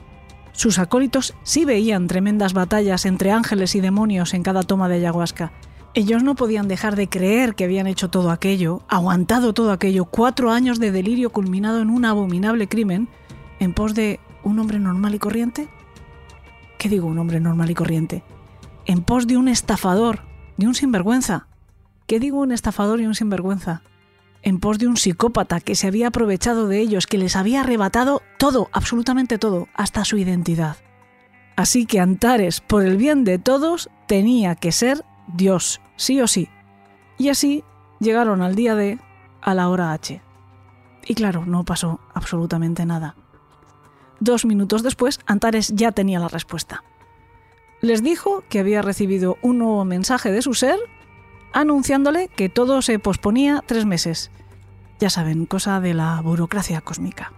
Sus acólitos sí veían tremendas batallas entre ángeles y demonios en cada toma de ayahuasca, ellos no podían dejar de creer que habían hecho todo aquello, aguantado todo aquello, cuatro años de delirio culminado en un abominable crimen, en pos de un hombre normal y corriente. ¿Qué digo un hombre normal y corriente? En pos de un estafador, de un sinvergüenza. ¿Qué digo un estafador y un sinvergüenza? En pos de un psicópata que se había aprovechado de ellos, que les había arrebatado todo, absolutamente todo, hasta su identidad. Así que Antares, por el bien de todos, tenía que ser Dios, sí o sí. Y así llegaron al día D a la hora H. Y claro, no pasó absolutamente nada. Dos minutos después, Antares ya tenía la respuesta. Les dijo que había recibido un nuevo mensaje de su ser anunciándole que todo se posponía tres meses. Ya saben, cosa de la burocracia cósmica.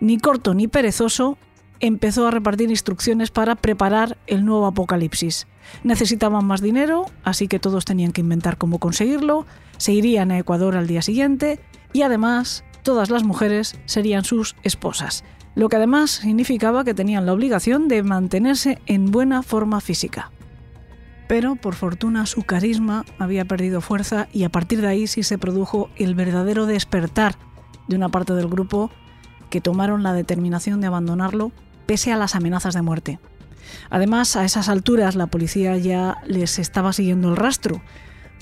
Ni corto ni perezoso, empezó a repartir instrucciones para preparar el nuevo apocalipsis. Necesitaban más dinero, así que todos tenían que inventar cómo conseguirlo, se irían a Ecuador al día siguiente y además todas las mujeres serían sus esposas, lo que además significaba que tenían la obligación de mantenerse en buena forma física. Pero por fortuna su carisma había perdido fuerza y a partir de ahí sí se produjo el verdadero despertar de una parte del grupo que tomaron la determinación de abandonarlo pese a las amenazas de muerte. Además, a esas alturas la policía ya les estaba siguiendo el rastro,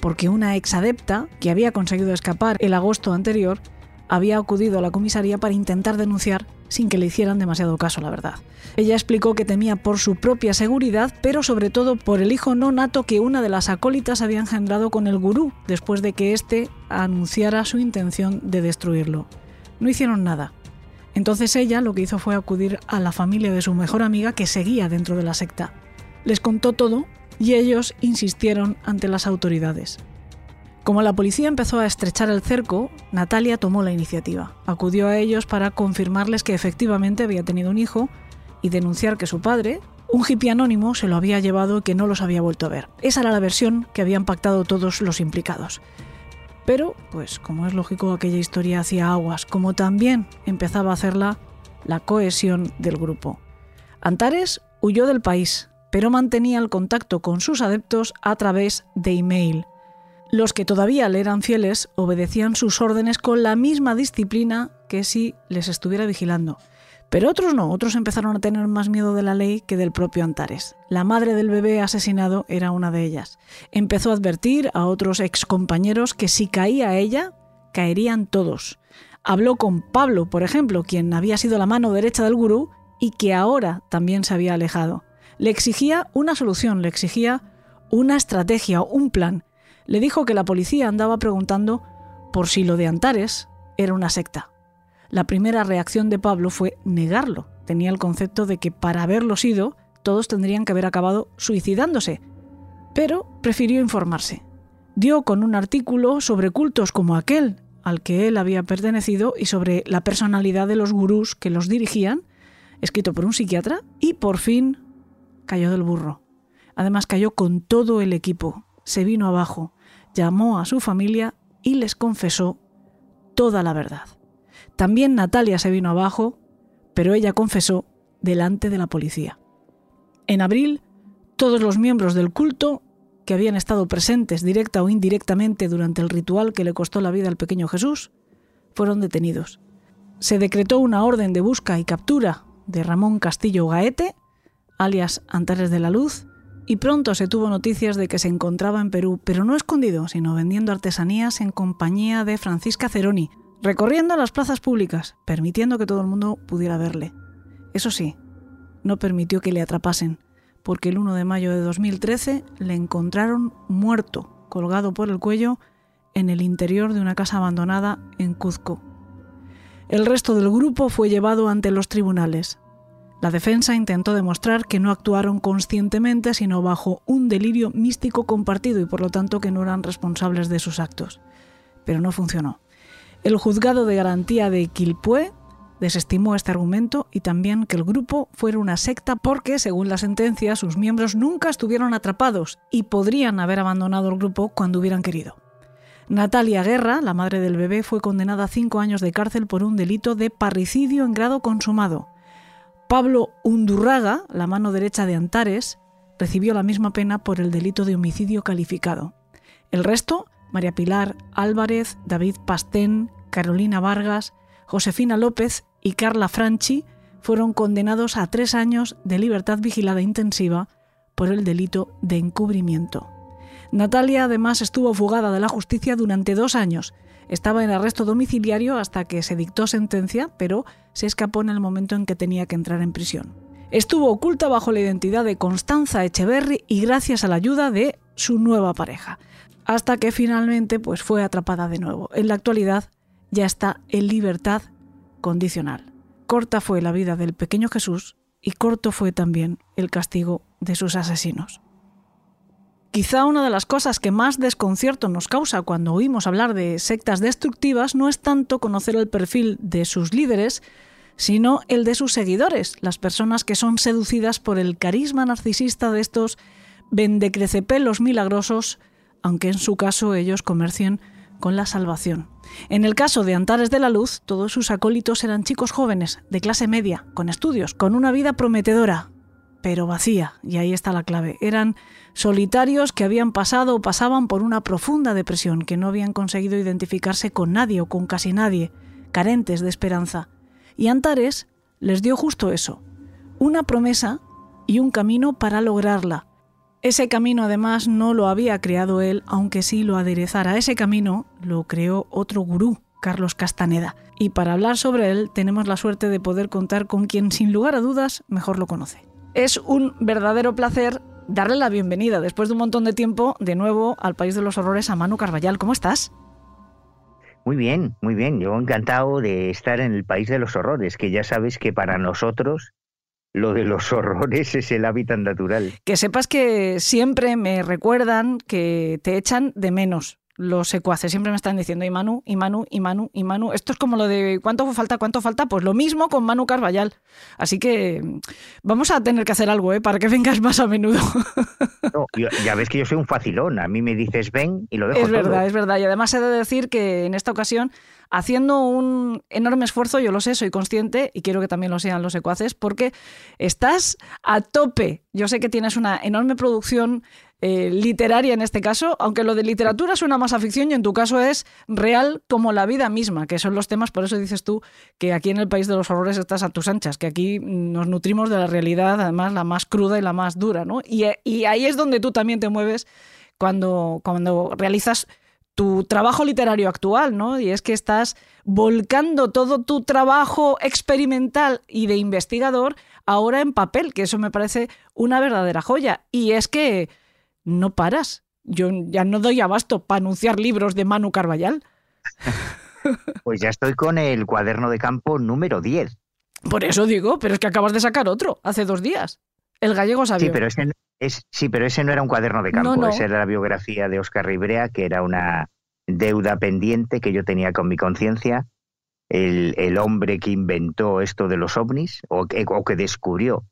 porque una exadepta, que había conseguido escapar el agosto anterior, había acudido a la comisaría para intentar denunciar sin que le hicieran demasiado caso, la verdad. Ella explicó que temía por su propia seguridad, pero sobre todo por el hijo no nato que una de las acólitas había engendrado con el gurú después de que éste anunciara su intención de destruirlo. No hicieron nada. Entonces ella lo que hizo fue acudir a la familia de su mejor amiga que seguía dentro de la secta. Les contó todo y ellos insistieron ante las autoridades. Como la policía empezó a estrechar el cerco, Natalia tomó la iniciativa. Acudió a ellos para confirmarles que efectivamente había tenido un hijo y denunciar que su padre, un hippie anónimo, se lo había llevado y que no los había vuelto a ver. Esa era la versión que habían pactado todos los implicados. Pero, pues como es lógico, aquella historia hacía aguas, como también empezaba a hacerla la cohesión del grupo. Antares huyó del país, pero mantenía el contacto con sus adeptos a través de email. Los que todavía le eran fieles obedecían sus órdenes con la misma disciplina que si les estuviera vigilando. Pero otros no, otros empezaron a tener más miedo de la ley que del propio Antares. La madre del bebé asesinado era una de ellas. Empezó a advertir a otros excompañeros que si caía ella, caerían todos. Habló con Pablo, por ejemplo, quien había sido la mano derecha del gurú y que ahora también se había alejado. Le exigía una solución, le exigía una estrategia, un plan. Le dijo que la policía andaba preguntando por si lo de Antares era una secta. La primera reacción de Pablo fue negarlo. Tenía el concepto de que para haberlo sido, todos tendrían que haber acabado suicidándose. Pero prefirió informarse. Dio con un artículo sobre cultos como aquel al que él había pertenecido y sobre la personalidad de los gurús que los dirigían, escrito por un psiquiatra, y por fin cayó del burro. Además cayó con todo el equipo, se vino abajo, llamó a su familia y les confesó toda la verdad. También Natalia se vino abajo, pero ella confesó delante de la policía. En abril, todos los miembros del culto que habían estado presentes directa o indirectamente durante el ritual que le costó la vida al pequeño Jesús, fueron detenidos. Se decretó una orden de busca y captura de Ramón Castillo Gaete, alias Antares de la Luz, y pronto se tuvo noticias de que se encontraba en Perú, pero no escondido, sino vendiendo artesanías en compañía de Francisca Ceroni, recorriendo las plazas públicas, permitiendo que todo el mundo pudiera verle. Eso sí, no permitió que le atrapasen, porque el 1 de mayo de 2013 le encontraron muerto, colgado por el cuello, en el interior de una casa abandonada en Cuzco. El resto del grupo fue llevado ante los tribunales. La defensa intentó demostrar que no actuaron conscientemente, sino bajo un delirio místico compartido y por lo tanto que no eran responsables de sus actos. Pero no funcionó. El juzgado de garantía de Quilpué desestimó este argumento y también que el grupo fuera una secta porque, según la sentencia, sus miembros nunca estuvieron atrapados y podrían haber abandonado el grupo cuando hubieran querido. Natalia Guerra, la madre del bebé, fue condenada a cinco años de cárcel por un delito de parricidio en grado consumado. Pablo Undurraga, la mano derecha de Antares, recibió la misma pena por el delito de homicidio calificado. El resto, María Pilar Álvarez, David Pastén, Carolina Vargas, Josefina López y Carla Franchi fueron condenados a tres años de libertad vigilada intensiva por el delito de encubrimiento. Natalia además estuvo fugada de la justicia durante dos años. Estaba en arresto domiciliario hasta que se dictó sentencia, pero se escapó en el momento en que tenía que entrar en prisión. Estuvo oculta bajo la identidad de Constanza Echeverry y gracias a la ayuda de su nueva pareja, hasta que finalmente pues, fue atrapada de nuevo. En la actualidad ya está en libertad condicional. Corta fue la vida del pequeño Jesús y corto fue también el castigo de sus asesinos. Quizá una de las cosas que más desconcierto nos causa cuando oímos hablar de sectas destructivas no es tanto conocer el perfil de sus líderes, sino el de sus seguidores, las personas que son seducidas por el carisma narcisista de estos vendecrecepelos milagrosos, aunque en su caso ellos comercien con la salvación. En el caso de Antares de la Luz, todos sus acólitos eran chicos jóvenes, de clase media, con estudios, con una vida prometedora, pero vacía, y ahí está la clave. Eran solitarios que habían pasado o pasaban por una profunda depresión, que no habían conseguido identificarse con nadie o con casi nadie, carentes de esperanza. Y Antares les dio justo eso, una promesa y un camino para lograrla, ese camino además no lo había creado él, aunque sí lo aderezara. Ese camino lo creó otro gurú, Carlos Castaneda. Y para hablar sobre él tenemos la suerte de poder contar con quien sin lugar a dudas mejor lo conoce. Es un verdadero placer darle la bienvenida después de un montón de tiempo de nuevo al País de los Horrores a Manu Carballal. ¿Cómo estás? Muy bien, muy bien. Yo encantado de estar en el País de los Horrores, que ya sabes que para nosotros lo de los horrores es el hábitat natural. Que sepas que siempre me recuerdan que te echan de menos los secuaces. Siempre me están diciendo, y Manu, y Manu, y Manu, y Manu. Esto es como lo de cuánto falta, cuánto falta. Pues lo mismo con Manu Carballal. Así que mm, vamos a tener que hacer algo, ¿eh? Para que vengas más a menudo. No, ya ves que yo soy un facilón. A mí me dices ven y lo dejo Es verdad, es verdad. Y además he de decir que en esta ocasión haciendo un enorme esfuerzo, yo lo sé, soy consciente y quiero que también lo sean los secuaces, porque estás a tope. Yo sé que tienes una enorme producción eh, literaria en este caso, aunque lo de literatura suena más a ficción y en tu caso es real como la vida misma, que son los temas, por eso dices tú que aquí en el País de los Horrores estás a tus anchas, que aquí nos nutrimos de la realidad, además la más cruda y la más dura, ¿no? Y, y ahí es donde tú también te mueves cuando, cuando realizas tu trabajo literario actual, ¿no? Y es que estás volcando todo tu trabajo experimental y de investigador ahora en papel, que eso me parece una verdadera joya. Y es que no paras. Yo ya no doy abasto para anunciar libros de Manu Carballal. Pues ya estoy con el cuaderno de campo número 10. Por eso digo, pero es que acabas de sacar otro hace dos días. El gallego sabio. Sí, pero ese, es, sí, pero ese no era un cuaderno de campo, No, no. esa era la biografía de Oscar Ribrea, que era una deuda pendiente que yo tenía con mi conciencia. El, el hombre que inventó esto de los ovnis, o que, o que descubrió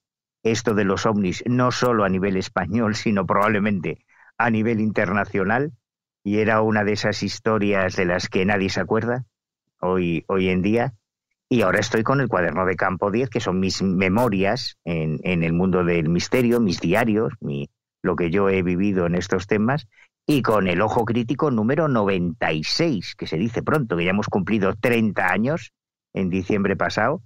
esto de los ovnis, no solo a nivel español, sino probablemente a nivel internacional, y era una de esas historias de las que nadie se acuerda hoy, hoy en día. Y ahora estoy con el cuaderno de campo 10, que son mis memorias en, en el mundo del misterio, mis diarios, lo que yo he vivido en estos temas, y con el ojo crítico número 96, que se dice pronto, que ya hemos cumplido 30 años en diciembre pasado,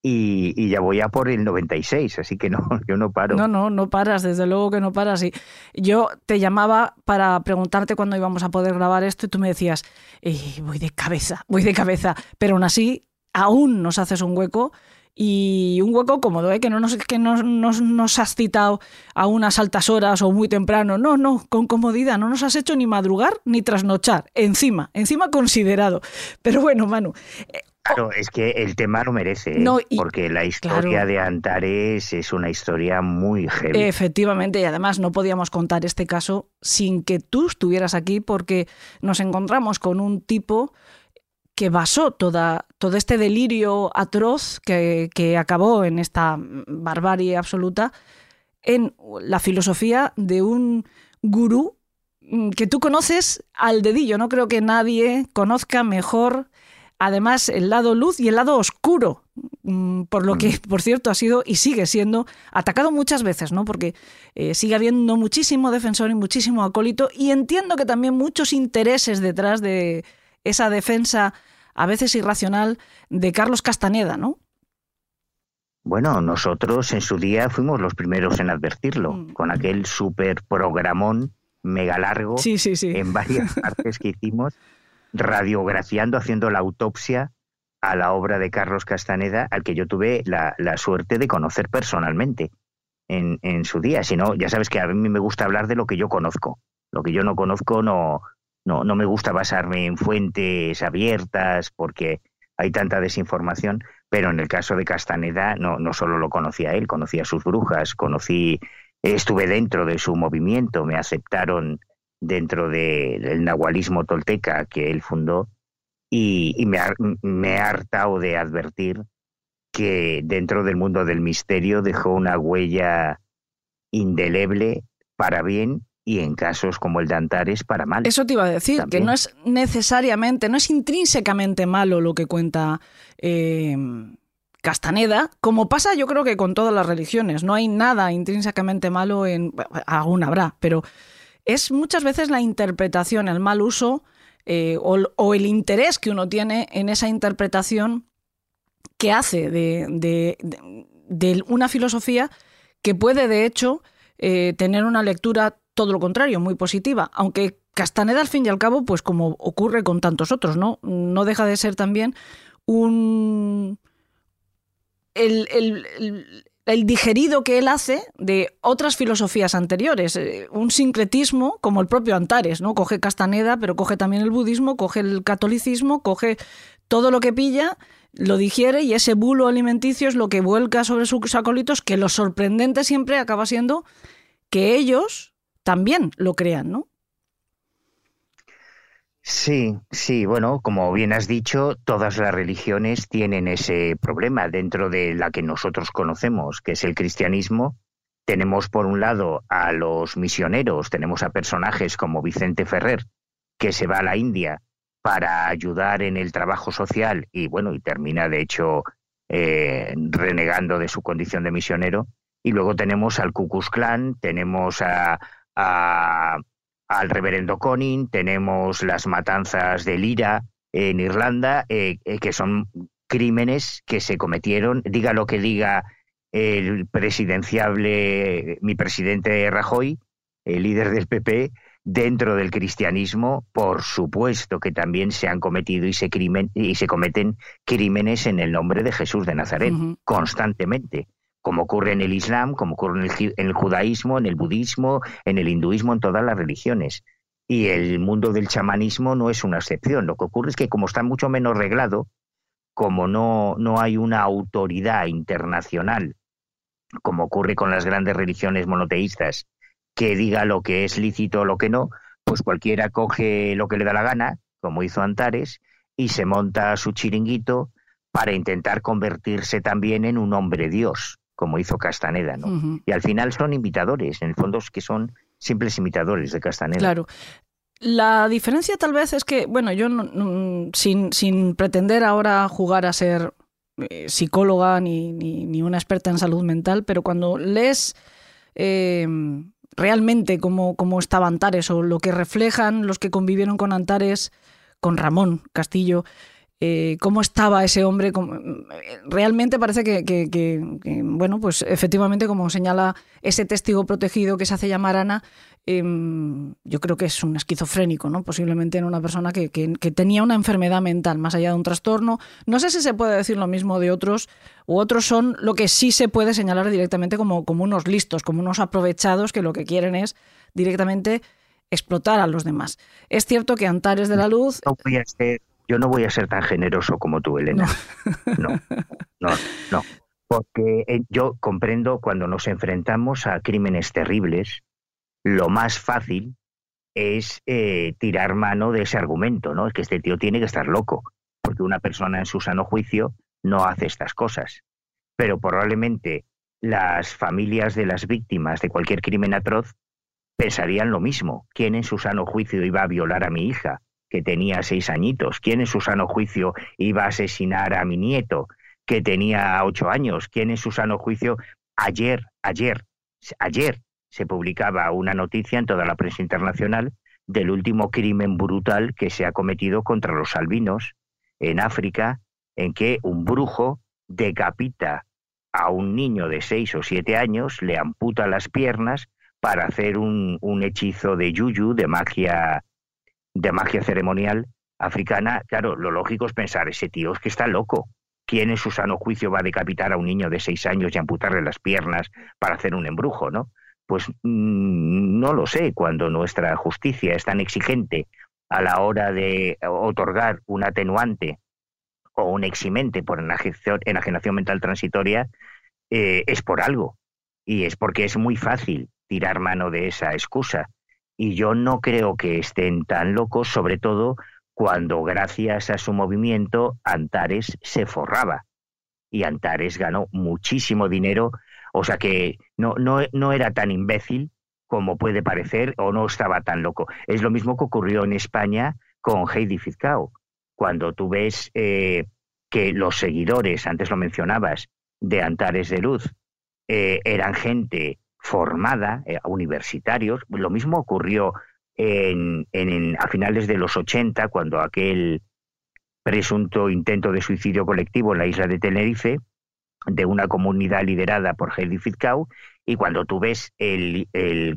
y, y ya voy a por el 96, así que no, yo no paro. No, no, no paras, desde luego que no paras. Y yo te llamaba para preguntarte cuándo íbamos a poder grabar esto y tú me decías, "Eh, voy de cabeza, voy de cabeza. Pero aún así, aún nos haces un hueco y un hueco cómodo, ¿eh? que no nos, que no, nos, nos has citado a unas altas horas o muy temprano. No, no, con comodidad. No nos has hecho ni madrugar ni trasnochar. Encima, encima considerado. Pero bueno, Manu, eh, Claro, es que el tema lo merece, ¿eh? No, y- porque la historia claro. de Antares es una historia muy heavy. Efectivamente, y además no podíamos contar este caso sin que tú estuvieras aquí porque nos encontramos con un tipo que basó toda, todo este delirio atroz que, que acabó en esta barbarie absoluta en la filosofía de un gurú mm, que tú conoces al dedillo. No creo que nadie conozca mejor, además, el lado luz y el lado oscuro, mm, por lo que, por cierto, ha sido y sigue siendo atacado muchas veces, ¿no? Porque eh, sigue habiendo muchísimo defensor y muchísimo acólito y entiendo que también muchos intereses detrás de esa defensa a veces irracional de Carlos Castaneda, ¿no? Bueno, nosotros en su día fuimos los primeros en advertirlo, Mm. con aquel super programón mega largo Sí, sí, sí. en varias partes que hicimos, radiografiando, haciendo la autopsia a la obra de Carlos Castaneda, al que yo tuve la, la suerte de conocer personalmente en, en su día. Si no, ya sabes que a mí me gusta hablar de lo que yo conozco. Lo que yo no conozco no, no, no me gusta basarme en fuentes abiertas porque hay tanta desinformación, pero en el caso de Castaneda no, no solo lo conocía él, conocía a sus brujas, conocí, estuve dentro de su movimiento, me aceptaron dentro de- del nahualismo tolteca que él fundó y, me, me he hartado de advertir que dentro del mundo del misterio dejó una huella indeleble para bien y en casos como el de Antares para mal. Eso te iba a decir, También. que no es necesariamente, no es intrínsecamente malo lo que cuenta eh, Castaneda, como pasa yo creo que con todas las religiones, no hay nada intrínsecamente malo en, bueno, aún habrá, pero es muchas veces la interpretación, el mal uso eh, o, o el interés que uno tiene en esa interpretación que hace de, de- de- de una filosofía que puede de hecho eh, tener una lectura todo lo contrario, muy positiva, aunque Castaneda al fin y al cabo, pues como ocurre con tantos otros, ¿no? No deja de ser también un... el, el- el- digerido que él hace de otras filosofías anteriores, eh, un sincretismo como el propio Antares, ¿no? Coge Castaneda, pero coge también el budismo, coge el catolicismo, coge todo lo que pilla, lo digiere y ese bulo alimenticio es lo que vuelca sobre sus acólitos, que lo sorprendente siempre acaba siendo que ellos también lo crean, ¿no? Sí, sí, bueno, como bien has dicho, todas las religiones tienen ese problema dentro de la que nosotros conocemos, que es el cristianismo. Tenemos por un lado a los misioneros, tenemos a personajes como Vicente Ferrer, que se va a la India para ayudar en el trabajo social y bueno, y termina de hecho eh, renegando de su condición de misionero. Y luego tenemos al Ku Klux Klan, tenemos a, a al reverendo Conin, tenemos las matanzas de Lira en Irlanda, eh, eh, que son crímenes que se cometieron, diga lo que diga el presidenciable, mi presidente Rajoy, el líder del PP, dentro del cristianismo, por supuesto que también se han cometido y se, crimen, y se cometen crímenes en el nombre de Jesús de Nazaret, constantemente como ocurre en el Islam, como ocurre en el, judaísmo, en el budismo, en el hinduismo, en todas las religiones. Y el mundo del chamanismo no es una excepción. Lo que ocurre es que como está mucho menos reglado, como no, no hay una autoridad internacional, como ocurre con las grandes religiones monoteístas, que diga lo que es lícito o lo que no, pues cualquiera coge lo que le da la gana, como hizo Antares, y se monta su chiringuito para intentar convertirse también en un hombre dios, como hizo Castaneda, ¿no? Y al final son imitadores, en el fondo es que son simples imitadores de Castaneda. Claro. La diferencia tal vez es que, bueno, yo sin, sin, pretender ahora jugar a ser eh, psicóloga ni, ni, una experta en salud mental, pero cuando lees eh, realmente cómo, cómo estaba Antares o lo que reflejan los que convivieron con Antares, con Ramón Castillo, eh, cómo estaba ese hombre. realmente parece que, bueno, pues efectivamente, como señala ese testigo protegido que se hace llamar Ana, em, yo creo que es un esquizofrénico, ¿no? Posiblemente en una persona que, tenía una enfermedad mental, más allá de un trastorno. No sé si se puede decir lo mismo de otros, u otros son lo que sí se puede señalar directamente como, como unos listos, como unos aprovechados que lo que quieren es directamente explotar a los demás. Es cierto que Antares de la Luz yo no voy a ser tan generoso como tú, Elena. No, no, no. Porque eh, yo comprendo cuando nos enfrentamos a crímenes terribles, lo más fácil es eh, tirar mano de ese argumento, ¿no? Es que este tío tiene que estar loco, porque una persona en su sano juicio no hace estas cosas. Pero probablemente las familias de las víctimas de cualquier crimen atroz pensarían lo mismo. ¿Quién en su sano juicio iba a violar a mi hija? Que tenía seis añitos? ¿Quién en su sano juicio iba a asesinar a mi nieto, que tenía ocho años? ¿Quién en su sano juicio? Ayer, ayer, ayer se publicaba una noticia en toda la prensa internacional del último crimen brutal que se ha cometido contra los albinos en África, en que un brujo decapita a un niño de seis o siete años, le amputa las piernas para hacer un, un hechizo de yuyu, de magia de magia ceremonial africana, claro, lo lógico es pensar, ese tío es que está loco. ¿Quién en su sano juicio va a decapitar a un niño de seis años y amputarle las piernas para hacer un embrujo, no? Pues mm, no lo sé, cuando nuestra justicia es tan exigente a la hora de otorgar un atenuante o un eximente por enajenación, mental transitoria, eh, es por algo. Y es porque es muy fácil tirar mano de esa excusa y yo no creo que estén tan locos, sobre todo cuando gracias a su movimiento Antares se forraba y Antares ganó muchísimo dinero, o sea que no, no, no era tan imbécil como puede parecer o no estaba tan loco. Es lo mismo que ocurrió en España con Heidi Fizcao. Cuando tú ves eh, que los seguidores, antes lo mencionabas, de Antares de Luz, eh, eran gente formada, eh, universitarios. Lo mismo ocurrió en, a finales de los 80, cuando aquel presunto intento de suicidio colectivo en la isla de Tenerife, de una comunidad liderada por Heidi Fizcau, y cuando tú ves el,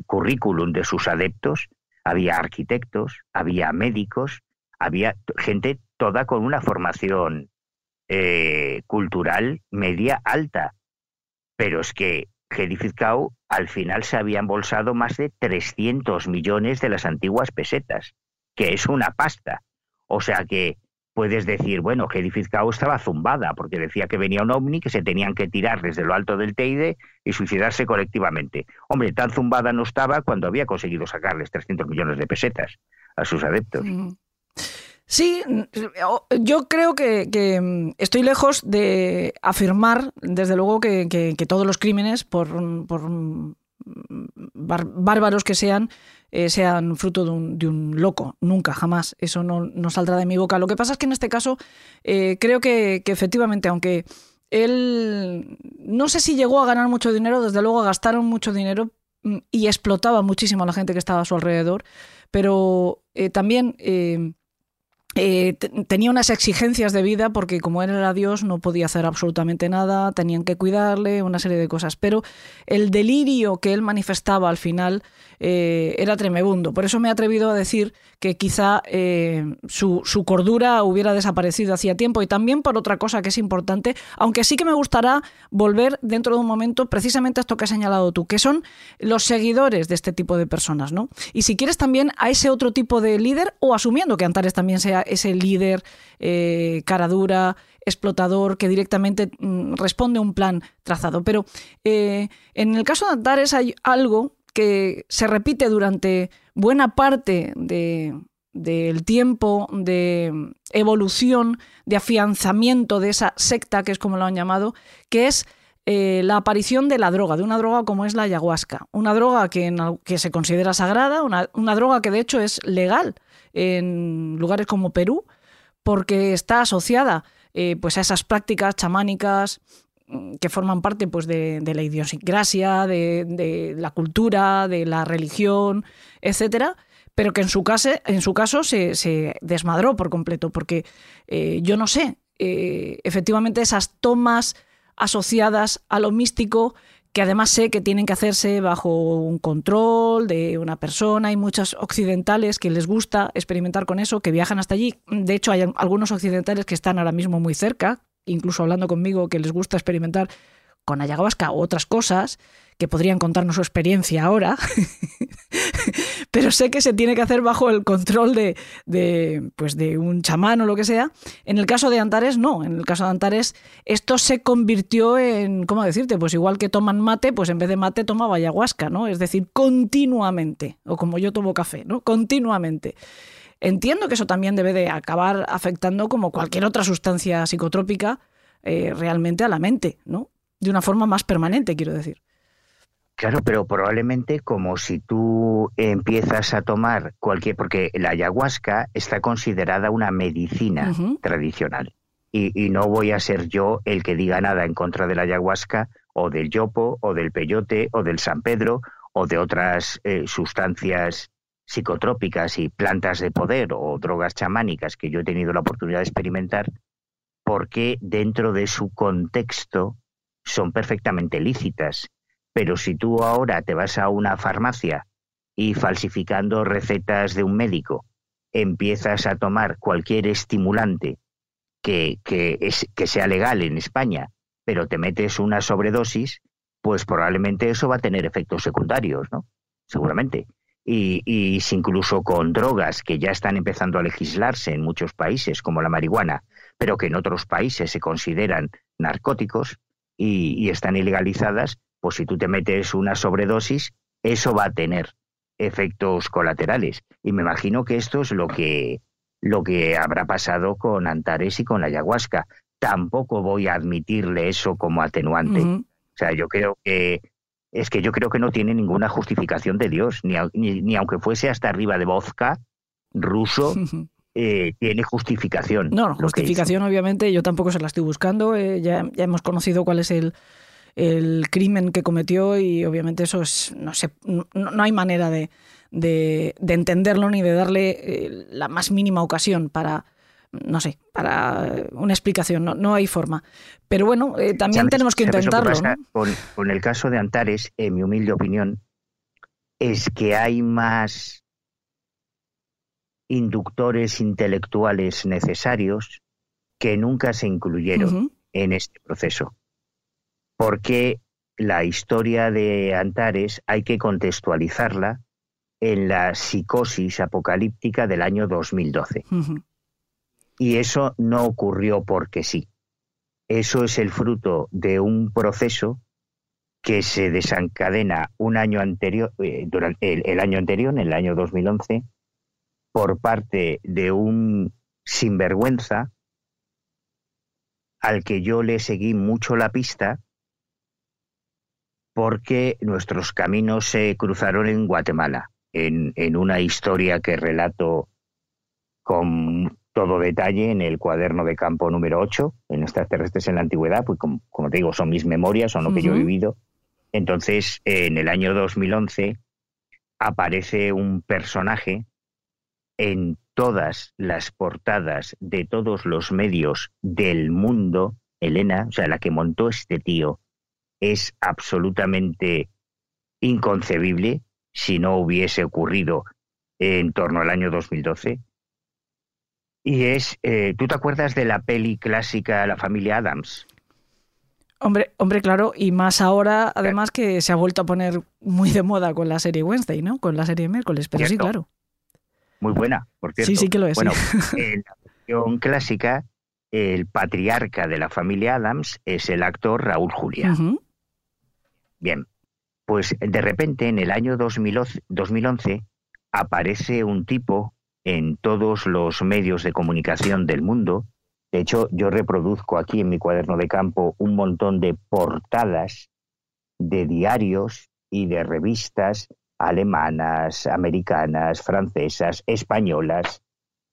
currículum de sus adeptos, había arquitectos, había médicos, había gente toda con una formación eh, cultural media alta. Pero es que Heidi Fizcau al final se había embolsado más de 300 millones de las antiguas pesetas, que es una pasta. O sea que puedes decir, bueno, Fizcao estaba zumbada, porque decía que venía un ovni, que se tenían que tirar desde lo alto del Teide y suicidarse colectivamente. Hombre, tan zumbada no estaba cuando había conseguido sacarles 300 millones de pesetas a sus adeptos. Sí, yo creo que, mm, estoy lejos de afirmar, desde luego, que, todos los crímenes, por, mm, bárbaros que sean, eh, sean fruto de un, loco. Nunca, jamás. Eso no, saldrá de mi boca. Lo que pasa es que en este caso eh, creo que, efectivamente, aunque él no sé si llegó a ganar mucho dinero, desde luego gastaron mucho dinero mm, y explotaba muchísimo a la gente que estaba a su alrededor, pero eh, también eh, tenía unas exigencias de vida porque como él era Dios no podía hacer absolutamente nada, tenían que cuidarle, una serie de cosas. Pero el delirio que él manifestaba al final eh, era tremebundo. Por eso me he atrevido a decir que quizá eh, su, cordura hubiera desaparecido hacía tiempo y también por otra cosa que es importante, aunque sí que me gustará volver dentro de un momento precisamente a esto que has señalado tú, que son los seguidores de este tipo de personas, ¿no? Y si quieres también a ese otro tipo de líder o asumiendo que Antares también sea ese líder eh, cara dura, explotador, que directamente mm, responde a un plan trazado. Pero en el caso de Antares hay algo que se repite durante buena parte del tiempo de evolución, de afianzamiento de esa secta, que es como lo han llamado, que es eh, la aparición de la droga, de una droga como es la ayahuasca, una droga que, que se considera sagrada, una, droga que de hecho es legal en lugares como Perú, porque está asociada eh, pues a esas prácticas chamánicas que forman parte pues, de, la idiosincrasia, de, la cultura, de la religión, etcétera, pero que en su, caso, en su caso se, desmadró por completo, porque eh, yo no sé, eh, efectivamente esas tomas asociadas a lo místico, que además sé que tienen que hacerse bajo un control de una persona. Hay muchos occidentales que les gusta experimentar con eso, que viajan hasta allí. De hecho, hay algunos occidentales que están ahora mismo muy cerca, incluso hablando conmigo, que les gusta experimentar con ayahuasca u otras cosas, que podrían contarnos su experiencia ahora, pero sé que se tiene que hacer bajo el control de, de, pues de un chamán o lo que sea. En el caso de Antares, no. En el caso de Antares, esto se convirtió en, ¿cómo decirte? Pues igual que toman mate, pues en vez de mate tomaba ayahuasca, ¿no? Es decir, continuamente, o como yo tomo café, ¿no? Continuamente. Entiendo que eso también debe de acabar afectando como cualquier otra sustancia psicotrópica eh, realmente a la mente, ¿no? De una forma más permanente, quiero decir. Claro, pero probablemente como si tú empiezas a tomar cualquier, porque la ayahuasca está considerada una medicina tradicional. Y, y, no voy a ser yo el que diga nada en contra de la ayahuasca o del yopo o del peyote o del San Pedro o de otras eh, sustancias psicotrópicas y plantas de poder o drogas chamánicas que yo he tenido la oportunidad de experimentar, porque dentro de su contexto son perfectamente lícitas. Pero si tú ahora te vas a una farmacia y falsificando recetas de un médico, empiezas a tomar cualquier estimulante que, que, es, que sea legal en España, pero te metes una sobredosis, pues probablemente eso va a tener efectos secundarios, ¿no? Seguramente y, y incluso con drogas que ya están empezando a legislarse en muchos países, como la marihuana, pero que en otros países se consideran narcóticos y, están ilegalizadas, pues si tú te metes una sobredosis, eso va a tener efectos colaterales. Y me imagino que esto es lo que, lo que habrá pasado con Antares y con la ayahuasca. Tampoco voy a admitirle eso como atenuante. O sea, yo creo que es que yo creo que no tiene ninguna justificación de Dios, ni, ni, aunque fuese hasta arriba de vodka ruso, eh, tiene justificación. No, justificación obviamente yo tampoco se la estoy buscando, eh, ya, ya, hemos conocido cuál es el, el, crimen que cometió y obviamente eso es, no sé, no, no hay manera de, de, de, entenderlo ni de darle eh, la más mínima ocasión para no sé, para una explicación, no, no hay forma. Pero bueno, eh, también tenemos que intentarlo. con, el caso de Antares, en mi humilde opinión, es que hay más inductores intelectuales necesarios que nunca se incluyeron en este proceso. Porque la historia de Antares hay que contextualizarla en la psicosis apocalíptica del año 2012. Y eso no ocurrió porque sí. Eso es el fruto de un proceso que se desencadena un año anterior, eh, durante el, año anterior, en el año 2011, por parte de un sinvergüenza al que yo le seguí mucho la pista porque nuestros caminos se cruzaron en Guatemala, en, en una historia que relato con todo detalle en el cuaderno de campo número 8, en extraterrestres en la antigüedad, pues como, te digo, son mis memorias, son lo que yo he vivido. Entonces, en el año 2011 aparece un personaje en todas las portadas de todos los medios del mundo, Elena, o sea, la que montó este tío, es absolutamente inconcebible si no hubiese ocurrido en torno al año 2012. Y es, eh, ¿tú te acuerdas de la peli clásica La familia Adams? Hombre, hombre, claro, y más ahora, además que se ha vuelto a poner muy de moda con la serie Wednesday, ¿no? Con la serie miércoles, pero sí, claro. Muy buena, por cierto. Sí, sí que lo es. Bueno, en la versión clásica, el patriarca de la familia Adams es el actor Raúl Julia. Bien, pues de repente en el año 2011 aparece un tipo en todos los medios de comunicación del mundo. De hecho, yo reproduzco aquí en mi cuaderno de campo un montón de portadas de diarios y de revistas alemanas, americanas, francesas, españolas,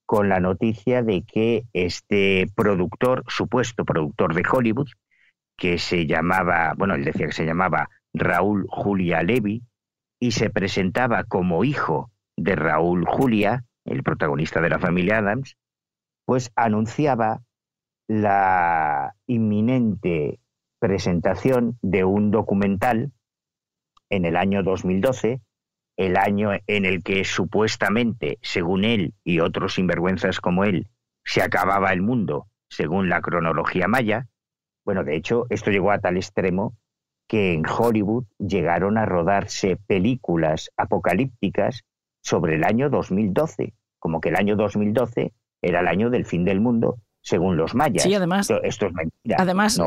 con la noticia de que este productor, supuesto productor de Hollywood, que se llamaba, bueno, él decía que se llamaba Raúl Julia Levy, y se presentaba como hijo de Raúl Julia, el protagonista de la familia Adams, pues anunciaba la inminente presentación de un documental en el año 2012, el año en el que supuestamente, según él y otros sinvergüenzas como él, se acababa el mundo, según la cronología maya. Bueno, de hecho, esto llegó a tal extremo que en Hollywood llegaron a rodarse películas apocalípticas sobre el año 2012, como que el año 2012 era el año del fin del mundo, según los mayas. Sí, además, esto, es mentira. Además,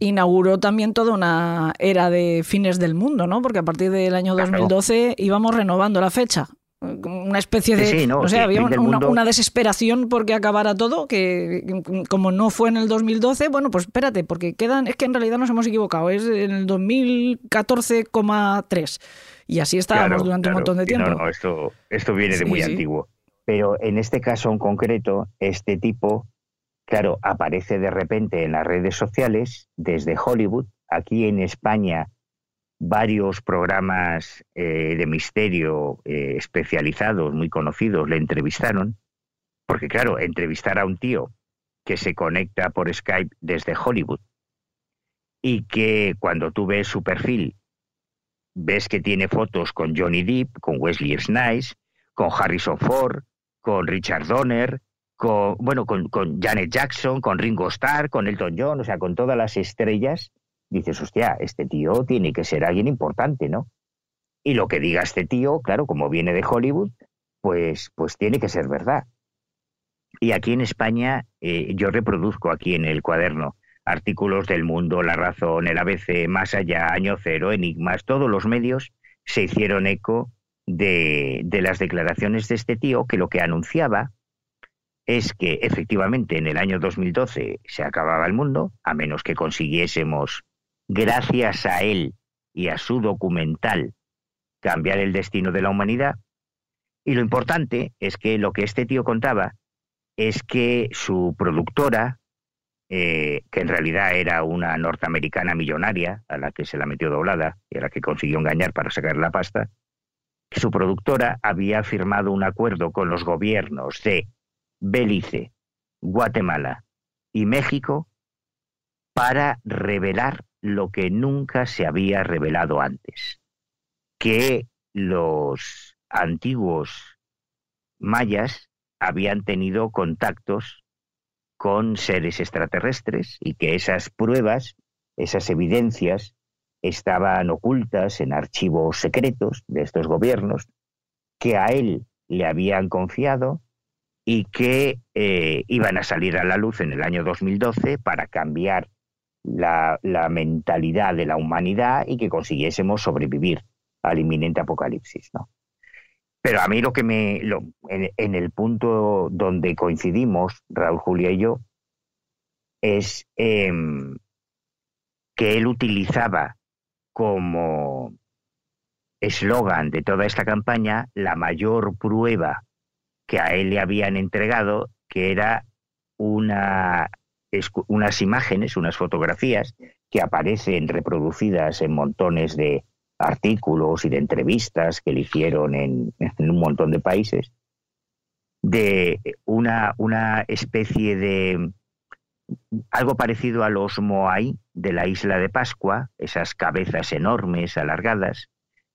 inauguró también toda una era de fines del mundo, ¿no? Porque a partir del año 2012 íbamos renovando la fecha. Una especie de. no, sé, había una, desesperación porque acabara todo, que como no fue en el 2012, bueno, pues espérate, porque quedan. Es que en realidad nos hemos equivocado, es en el 2014,3. Y así estábamos durante un montón de tiempo. No, no, esto, esto viene de muy antiguo. Pero en este caso en concreto, este tipo, claro, aparece de repente en las redes sociales desde Hollywood. Aquí en España, varios programas eh, de misterio eh, especializados, muy conocidos, le entrevistaron. Porque claro, entrevistar a un tío que se conecta por Skype desde Hollywood y que cuando tú ves su perfil ves que tiene fotos con Johnny Depp, con Wesley Snipes, con Harrison Ford, con Richard Donner, con, bueno, con, con, Janet Jackson, con Ringo Starr, con Elton John, o sea, con todas las estrellas, dices, hostia, este tío tiene que ser alguien importante, ¿no? Y lo que diga este tío, claro, como viene de Hollywood, pues, pues tiene que ser verdad. Y aquí en España, eh, yo reproduzco aquí en el cuaderno artículos del Mundo, La Razón, el ABC, Más Allá, Año Cero, Enigmas, todos los medios se hicieron eco de, de las declaraciones de este tío que lo que anunciaba es que efectivamente en el año 2012 se acababa el mundo, a menos que consiguiésemos, gracias a él y a su documental, cambiar el destino de la humanidad. Y lo importante es que lo que este tío contaba es que su productora, eh, que en realidad era una norteamericana millonaria a la que se la metió doblada y a la que consiguió engañar para sacar la pasta, su productora había firmado un acuerdo con los gobiernos de Belice, Guatemala y México para revelar lo que nunca se había revelado antes, que los antiguos mayas habían tenido contactos con seres extraterrestres y que esas pruebas, esas evidencias, estaban ocultas en archivos secretos de estos gobiernos que a él le habían confiado y que eh, iban a salir a la luz en el año 2012 para cambiar la, mentalidad de la humanidad y que consiguiésemos sobrevivir al inminente apocalipsis. ¿no? Pero a mí lo que me. en, el punto donde coincidimos, Raúl Julia y yo, es em, que él utilizaba como eslogan de toda esta campaña la mayor prueba que a él le habían entregado, que era una, unas imágenes, unas fotografías que aparecen reproducidas en montones de artículos y de entrevistas que le hicieron en, un montón de países, de una, una especie de algo parecido a los Moai de la isla de Pascua, esas cabezas enormes, alargadas,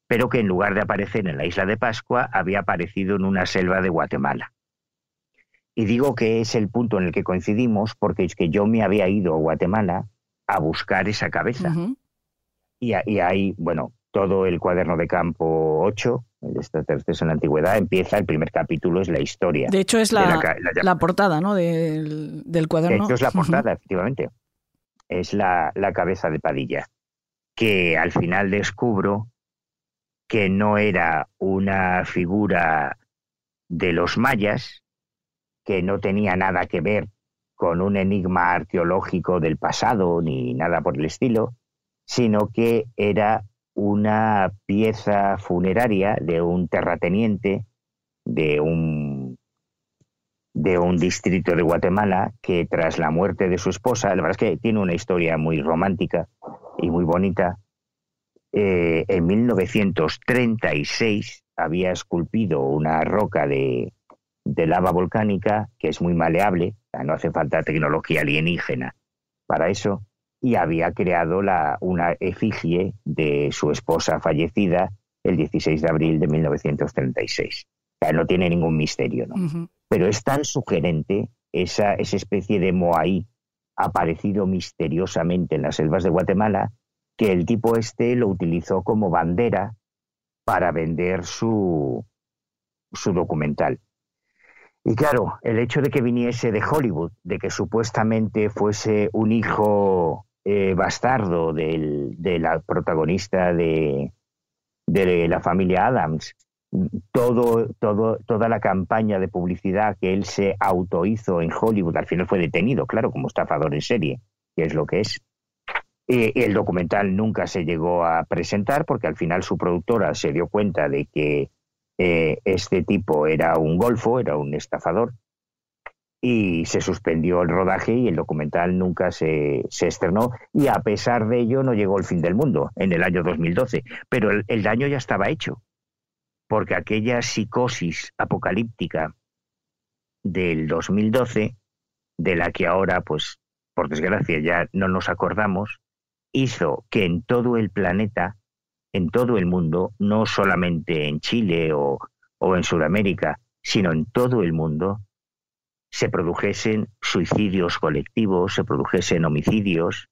pero que en lugar de aparecer en la isla de Pascua había aparecido en una selva de Guatemala. Y digo que es el punto en el que coincidimos porque es que yo me había ido a Guatemala a buscar esa cabeza. y, y ahí, bueno, todo el cuaderno de campo 8, el extraterrestres en la antigüedad, empieza, el primer capítulo es la historia. De hecho, es la, la, portada ¿no? del, del, cuaderno. De hecho, es la portada, efectivamente. Es la, la cabeza de Padilla, que al final descubro que no era una figura de los mayas, que no tenía nada que ver con un enigma arqueológico del pasado ni nada por el estilo, sino que era una pieza funeraria de un terrateniente de un de un distrito de Guatemala que tras la muerte de su esposa, la verdad es que tiene una historia muy romántica y muy bonita, eh, en 1936 había esculpido una roca de, de lava volcánica que es muy maleable, no hace falta tecnología alienígena para eso, y había creado la, una efigie de su esposa fallecida el 16 de abril de 1936. O sea, no tiene ningún misterio, ¿no? Pero es tan sugerente esa, esa especie de Moai aparecido misteriosamente en las selvas de Guatemala que el tipo este lo utilizó como bandera para vender su, su documental. Y claro, el hecho de que viniese de Hollywood, de que supuestamente fuese un hijo eh, bastardo de la protagonista de, de la familia Adams, todo, todo, toda la campaña de publicidad que él se autohizo en Hollywood, al final fue detenido, claro, como estafador en serie, que es lo que es. El documental nunca se llegó a presentar porque al final su productora se dio cuenta de que eh, este tipo era un golfo, era un estafador, y se suspendió el rodaje y el documental nunca se, se, estrenó. Y a pesar de ello no llegó el fin del mundo en el año 2012, pero el, el daño ya estaba hecho, porque aquella psicosis apocalíptica del 2012, de la que ahora, pues, por desgracia ya no nos acordamos, hizo que en todo el planeta, en todo el mundo, no solamente en Chile o, o en Sudamérica, sino en todo el mundo, se produjesen suicidios colectivos, se produjesen homicidios,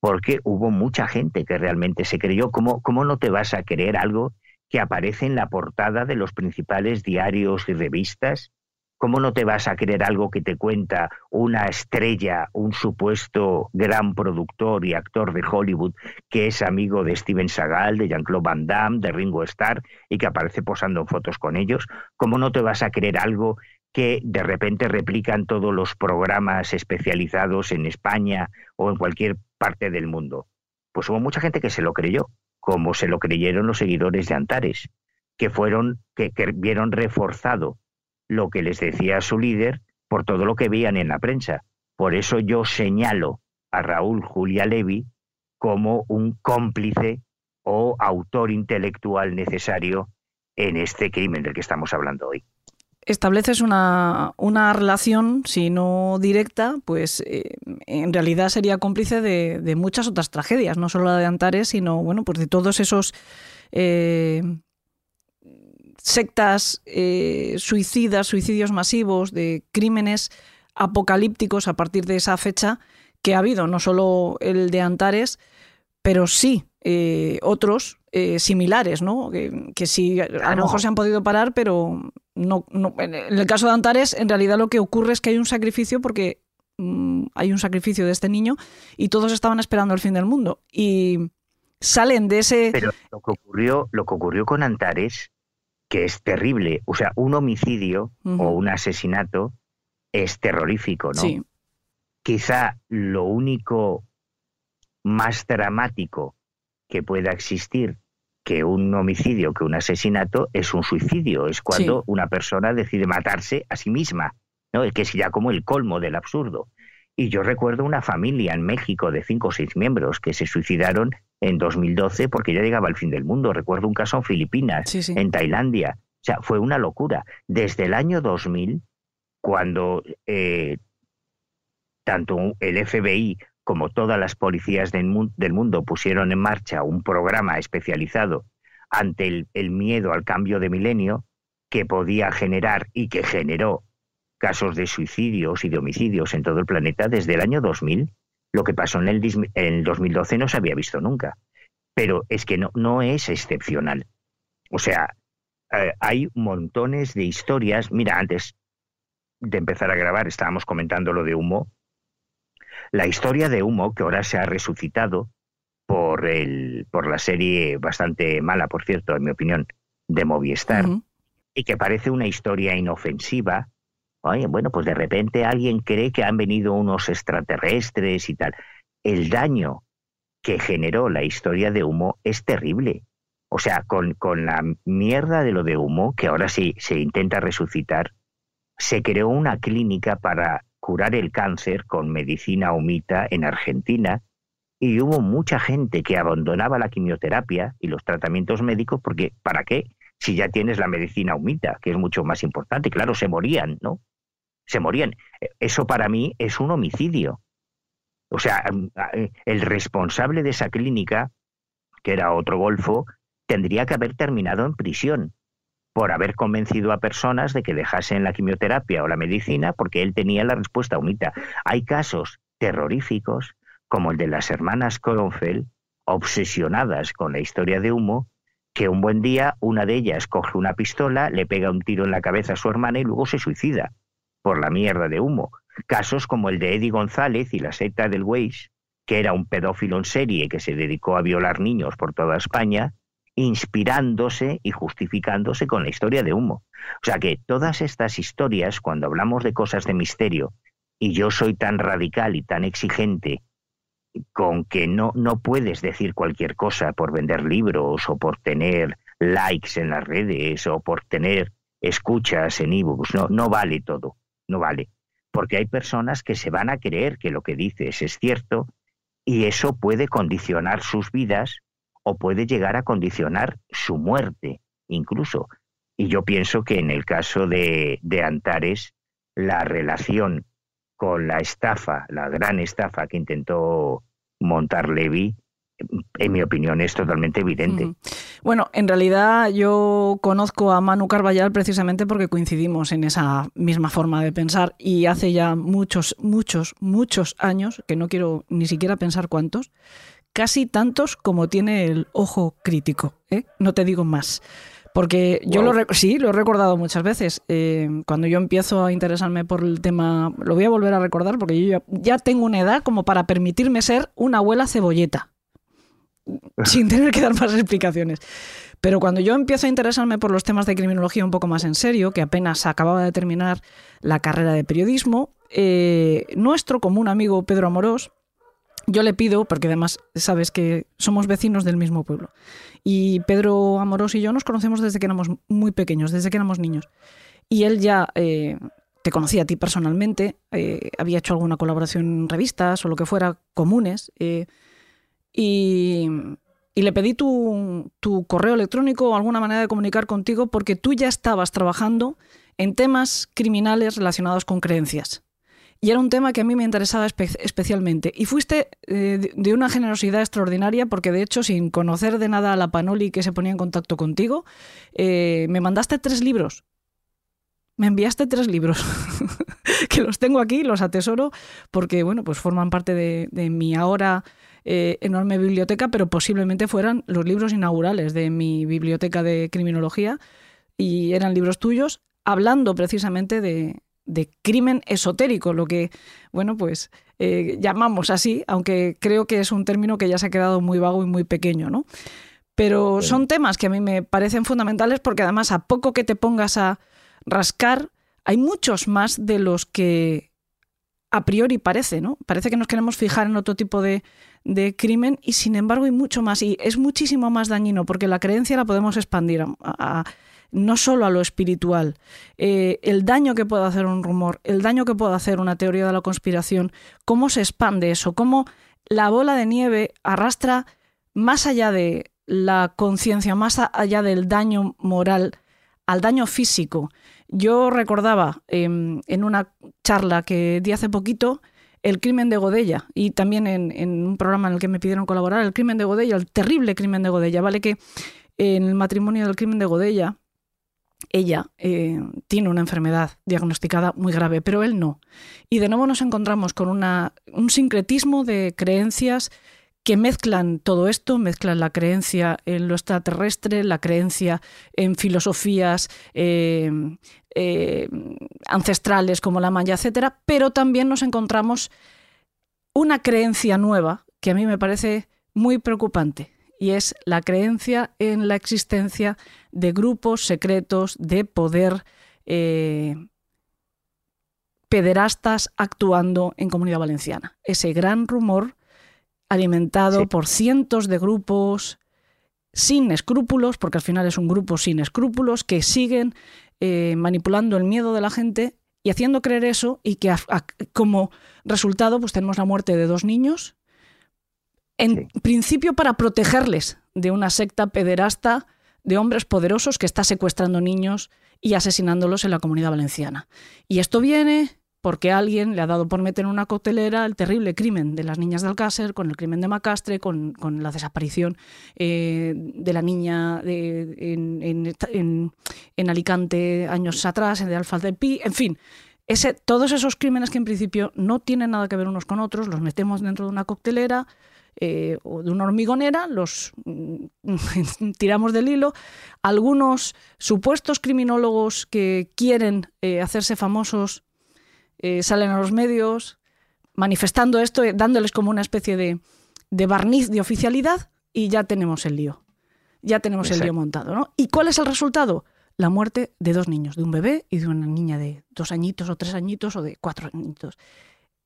porque hubo mucha gente que realmente se creyó. ¿Cómo, ¿Cómo no te vas a creer algo que aparece en la portada de los principales diarios y revistas? ¿Cómo no te vas a creer algo que te cuenta una estrella, un supuesto gran productor y actor de Hollywood que es amigo de Steven Seagal, de Jean-Claude Van Damme, de Ringo Starr y que aparece posando fotos con ellos? ¿Cómo no te vas a creer algo que de repente replican todos los programas especializados en España o en cualquier parte del mundo. Pues hubo mucha gente que se lo creyó, como se lo creyeron los seguidores de Antares, que fueron, que, vieron reforzado lo que les decía su líder por todo lo que veían en la prensa. Por eso yo señalo a Raúl Julia Levi como un cómplice o autor intelectual necesario en este crimen del que estamos hablando hoy estableces una, una, relación, si no directa, pues eh, en realidad sería cómplice de, muchas otras tragedias, no solo la de Antares, sino bueno, pues de todos esos eh, sectas eh, suicidas, suicidios masivos, de crímenes apocalípticos a partir de esa fecha que ha habido, no solo el de Antares, pero sí otros similares, ¿no? Que, que sí, a lo mejor se han podido parar, pero no, en el caso de Antares, en realidad lo que ocurre es que hay un sacrificio porque mm, hay un sacrificio de este niño y todos estaban esperando el fin del mundo. Y salen de ese. Pero lo que ocurrió, lo que ocurrió con Antares, que es terrible, o sea, un homicidio o un asesinato es terrorífico, ¿no? Sí. Quizá lo único más dramático que pueda existir que un homicidio, que un asesinato es un suicidio, es cuando una persona decide matarse a sí misma, ¿no? que es ya como el colmo del absurdo. Y yo recuerdo una familia en México de cinco o seis miembros que se suicidaron en 2012 porque ya llegaba el fin del mundo. Recuerdo un caso en Filipinas, en Tailandia. O sea, fue una locura. Desde el año 2000 cuando eh, tanto el FBI como todas las policías del, mundo pusieron en marcha un programa especializado ante el, miedo al cambio de milenio que podía generar y que generó casos de suicidios y de homicidios en todo el planeta desde el año 2000. Lo que pasó en el, en el 2012 no se había visto nunca. Pero es que no, no es excepcional. O sea, eh, hay montones de historias. Mira, antes de empezar a grabar estábamos comentando lo de humo. La historia de humo, que ahora se ha resucitado por, el, por la serie bastante mala, por cierto, en mi opinión, de Movistar, y que parece una historia inofensiva. Oye, bueno, pues de repente alguien cree que han venido unos extraterrestres y tal. El daño que generó la historia de humo es terrible. O sea, con, con la mierda de lo de humo, que ahora sí se intenta resucitar, se creó una clínica para curar el cáncer con medicina humita en Argentina y hubo mucha gente que abandonaba la quimioterapia y los tratamientos médicos porque ¿para qué? Si ya tienes la medicina humita, que es mucho más importante, claro, se morían, ¿no? Se morían. Eso para mí es un homicidio. O sea, el responsable de esa clínica, que era otro golfo, tendría que haber terminado en prisión por haber convencido a personas de que dejasen la quimioterapia o la medicina porque él tenía la respuesta humita. Hay casos terroríficos, como el de las hermanas Kronfeld, obsesionadas con la historia de humo, que un buen día una de ellas coge una pistola, le pega un tiro en la cabeza a su hermana y luego se suicida por la mierda de humo. Casos como el de Eddie González y la secta del Weiss, que era un pedófilo en serie que se dedicó a violar niños por toda España, inspirándose y justificándose con la historia de humo. O sea que todas estas historias, cuando hablamos de cosas de misterio, y yo soy tan radical y tan exigente con que no, no puedes decir cualquier cosa por vender libros o por tener likes en las redes o por tener escuchas en ebooks, no, no vale todo, no vale. Porque hay personas que se van a creer que lo que dices es cierto y eso puede condicionar sus vidas o puede llegar a condicionar su muerte incluso. Y yo pienso que en el caso de, de Antares, la relación con la estafa, la gran estafa que intentó montar Levi, en mi opinión, es totalmente evidente. Bueno, en realidad yo conozco a Manu Carballal precisamente porque coincidimos en esa misma forma de pensar y hace ya muchos, muchos, muchos años, que no quiero ni siquiera pensar cuántos, casi tantos como tiene el ojo crítico, ¿eh? no te digo más. Porque yo lo, sí, lo he recordado muchas veces. Eh, cuando yo empiezo a interesarme por el tema, lo voy a volver a recordar porque yo ya, tengo una edad como para permitirme ser una abuela cebolleta, sin tener que dar más explicaciones. Pero cuando yo empiezo a interesarme por los temas de criminología un poco más en serio, que apenas acababa de terminar la carrera de periodismo, eh, nuestro común amigo Pedro Amorós yo le pido, porque además sabes que somos vecinos del mismo pueblo, y Pedro Amorós y yo nos conocemos desde que éramos muy pequeños, desde que éramos niños. Y él ya eh, te conocía a ti personalmente, eh, había hecho alguna colaboración en revistas o lo que fuera, comunes, eh, y, le pedí tu, tu correo electrónico o alguna manera de comunicar contigo porque tú ya estabas trabajando en temas criminales relacionados con creencias y era un tema que a mí me interesaba especialmente. Y fuiste eh, de una generosidad extraordinaria porque de hecho sin conocer de nada a la Panoli que se ponía en contacto contigo, eh, me mandaste tres libros. Me enviaste tres libros, que los tengo aquí, los atesoro, porque bueno, pues forman parte de, mi ahora eh, enorme biblioteca, pero posiblemente fueran los libros inaugurales de mi biblioteca de criminología y eran libros tuyos, hablando precisamente de, de crimen esotérico, lo que, bueno, pues eh, llamamos así, aunque creo que es un término que ya se ha quedado muy vago y muy pequeño, ¿no? Pero son temas que a mí me parecen fundamentales porque además a poco que te pongas a rascar, hay muchos más de los que a priori parece, ¿no? Parece que nos queremos fijar en otro tipo de, crimen y sin embargo hay mucho más y es muchísimo más dañino porque la creencia la podemos expandir a no solo a lo espiritual, eh, el daño que puede hacer un rumor, el daño que puede hacer una teoría de la conspiración, cómo se expande eso, cómo la bola de nieve arrastra más allá de la conciencia, más allá del daño moral, al daño físico. Yo recordaba em, en una charla que di hace poquito el crimen de Godella y también en, un programa en el que me pidieron colaborar, el crimen de Godella, el terrible crimen de Godella, ¿vale? Que en el matrimonio del crimen de Godella, ella eh, tiene una enfermedad diagnosticada muy grave, pero él no. Y de nuevo nos encontramos con una, un sincretismo de creencias que mezclan todo esto, mezclan la creencia en lo extraterrestre, la creencia en filosofías eh, eh, ancestrales como la maya, etcétera, pero también nos encontramos una creencia nueva que a mí me parece muy preocupante y es la creencia en la existencia de grupos secretos de poder eh, pederastas actuando en Comunidad Valenciana. Ese gran rumor alimentado por cientos de grupos sin escrúpulos, porque al final es un grupo sin escrúpulos, que siguen eh, manipulando el miedo de la gente y haciendo creer eso y que como resultado pues tenemos la muerte de dos niños, en principio para protegerles de una secta pederasta de hombres poderosos que está secuestrando niños y asesinándolos en la comunidad valenciana. Y esto viene porque alguien le ha dado por meter en una coctelera el terrible crimen de las niñas de Alcácer, con el crimen de Macastre, con, la desaparición eh, de la niña en, Alicante años atrás, en de Alfa de Pi, en fin. Ese, todos esos crímenes que en principio no tienen nada que ver unos con otros, los metemos dentro de una coctelera eh, o de una hormigonera, los mm, tiramos del hilo. Algunos supuestos criminólogos que quieren eh, hacerse famosos eh, salen a los medios manifestando esto, eh, dándoles como una especie de, barniz de oficialidad y ya tenemos el lío. Ya tenemos el lío montado, ¿no? ¿Y cuál es el resultado? La muerte de dos niños, de un bebé y de una niña de dos añitos o tres añitos o de cuatro añitos.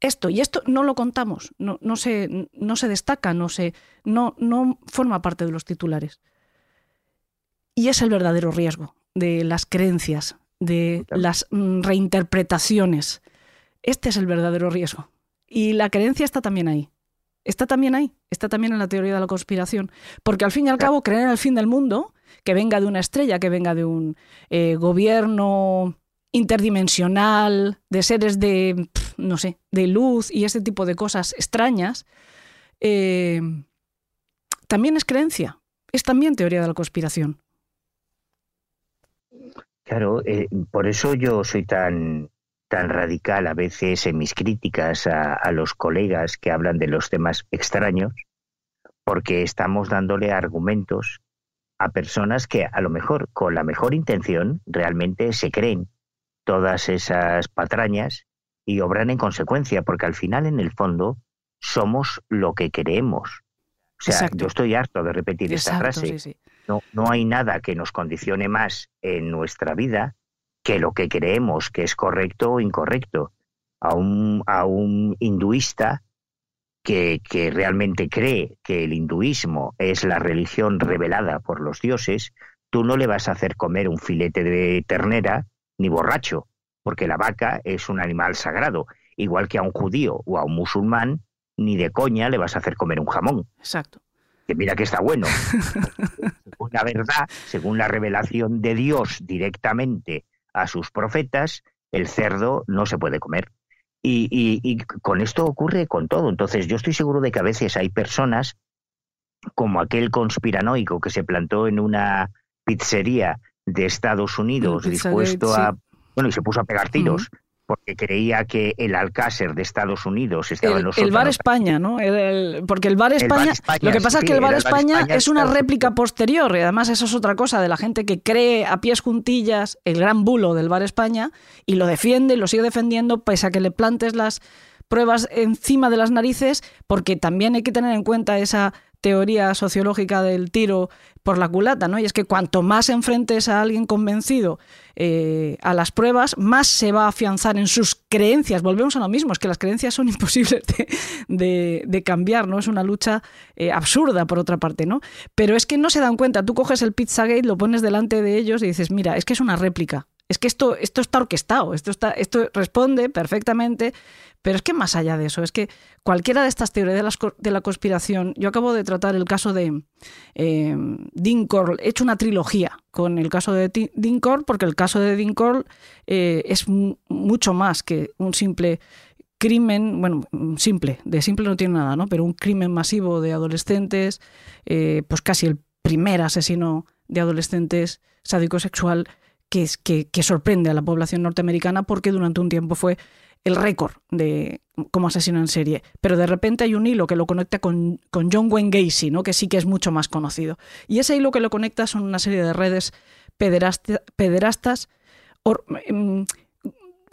Esto, y esto no lo contamos, no, no, se, no se destaca, no, se, no, no forma parte de los titulares. Y es el verdadero riesgo de las creencias, de las mm, reinterpretaciones este es el verdadero riesgo. Y la creencia está también ahí. Está también ahí, está también en la teoría de la conspiración. Porque al fin y al cabo, creer en el fin del mundo, que venga de una estrella, que venga de un eh, gobierno interdimensional, de seres de, no sé, de luz y ese tipo de cosas extrañas, eh, también es creencia, es también teoría de la conspiración. Claro, eh, por eso yo soy tan tan radical a veces en mis críticas a, los colegas que hablan de los temas extraños, porque estamos dándole argumentos a personas que a lo mejor con la mejor intención realmente se creen todas esas patrañas y obran en consecuencia, porque al final en el fondo somos lo que creemos. O sea, yo estoy harto de repetir esta frase. No, no hay nada que nos condicione más en nuestra vida que lo que creemos que es correcto o incorrecto. A un, a un hinduista que, que, realmente cree que el hinduismo es la religión revelada por los dioses, tú no le vas a hacer comer un filete de ternera ni borracho, porque la vaca es un animal sagrado, igual que a un judío o a un musulmán, ni de coña le vas a hacer comer un jamón. Exacto. Que mira que está bueno. según la verdad, según la revelación de Dios directamente a sus profetas, el cerdo no se puede comer. Y, con esto ocurre con todo. Entonces yo estoy seguro de que a veces hay personas como aquel conspiranoico que se plantó en una pizzería de Estados Unidos dispuesto a... Bueno, y se puso a pegar tiros porque creía que el Alcácer de Estados Unidos estaba el, en los El Bar España, ¿no? porque el Bar España, lo que pasa es que el Bar, España, es una réplica posterior, y además eso es otra cosa de la gente que cree a pies juntillas el gran bulo del Bar España y lo defiende y lo sigue defendiendo pese a que le plantes las pruebas encima de las narices, porque también hay que tener en cuenta esa teoría sociológica del tiro por la culata, ¿no? Y es que cuanto más enfrentes a alguien convencido eh, a las pruebas, más se va a afianzar en sus creencias. Volvemos a lo mismo, es que las creencias son imposibles de, cambiar, ¿no? Es una lucha eh, absurda, por otra parte, ¿no? Pero es que no se dan cuenta. Tú coges el Pizzagate, lo pones delante de ellos y dices, mira, es que es una réplica Es que esto, esto está orquestado, esto, está, esto responde perfectamente, pero es que más allá de eso, es que cualquiera de estas teorías de la, de la conspiración, yo acabo de tratar el caso de eh, Dinkorl, he hecho una trilogía con el caso de Dinkorl, porque el caso de Dinkorl eh, es mucho más que un simple crimen, bueno, simple, de simple no tiene nada, ¿no? Pero un crimen masivo de adolescentes, eh, pues casi el primer asesino de adolescentes sádico sexual que, que, que, sorprende a la población norteamericana porque durante un tiempo fue el récord de como asesino en serie. Pero de repente hay un hilo que lo conecta con, con, John Wayne Gacy, ¿no? que sí que es mucho más conocido. Y ese hilo que lo conecta son una serie de redes pederastas em,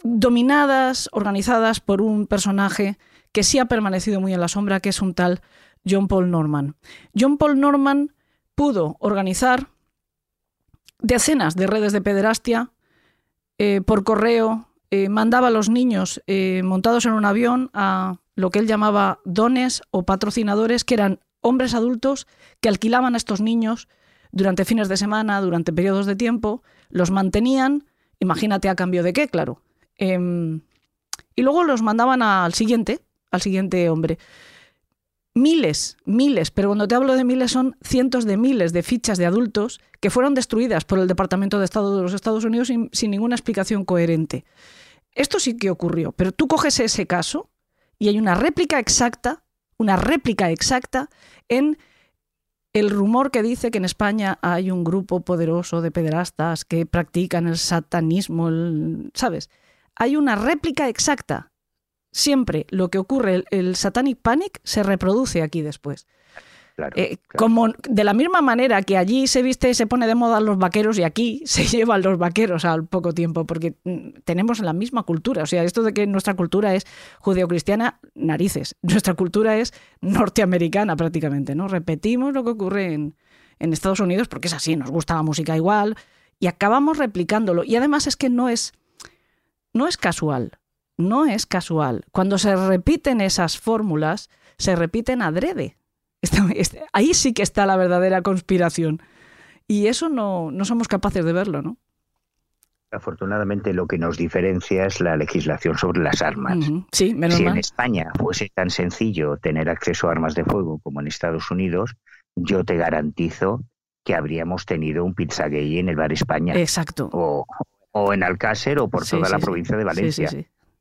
dominadas, organizadas por un personaje que sí ha permanecido muy en la sombra, que es un tal John Paul Norman. John Paul Norman pudo organizar decenas de redes de pederastia eh, por correo, eh, mandaba a los niños eh, montados en un avión a lo que él llamaba dones o patrocinadores, que eran hombres adultos que alquilaban a estos niños durante fines de semana, durante periodos de tiempo, los mantenían, imagínate a cambio de qué, claro, Em, y luego los mandaban al siguiente, al siguiente hombre. Miles, miles, pero cuando te hablo de miles son cientos de miles de fichas de adultos que fueron destruidas por el Departamento de Estado de los Estados Unidos sin, sin ninguna explicación coherente. Esto sí que ocurrió, pero tú coges ese caso y hay una réplica exacta, una réplica exacta en el rumor que dice que en España hay un grupo poderoso de pederastas que practican el satanismo, ¿sabes? hay una réplica exacta. Siempre lo que ocurre, el, Satanic Panic, se reproduce aquí después. Eh, como de la misma manera que allí se viste, se pone de moda los vaqueros y aquí se llevan los vaqueros al poco tiempo, porque mm, tenemos la misma cultura. O sea, esto de que nuestra cultura es judeocristiana, narices. Nuestra cultura es norteamericana prácticamente, ¿no? Repetimos lo que ocurre en, en Estados Unidos porque es así, nos gusta la música igual y acabamos replicándolo. Y además es que no es no es casual, no es casual. Cuando se repiten esas fórmulas, se repiten adrede. Ahí sí que está la verdadera conspiración. Y eso no, no somos capaces de verlo, ¿no? Afortunadamente lo que nos diferencia es la legislación sobre las armas. Sí, menos si en España fuese tan sencillo tener acceso a armas de fuego como en Estados Unidos, yo te garantizo que habríamos tenido un pizza gay en el bar España. Exacto. O, o en Alcácer o por toda la provincia de Valencia.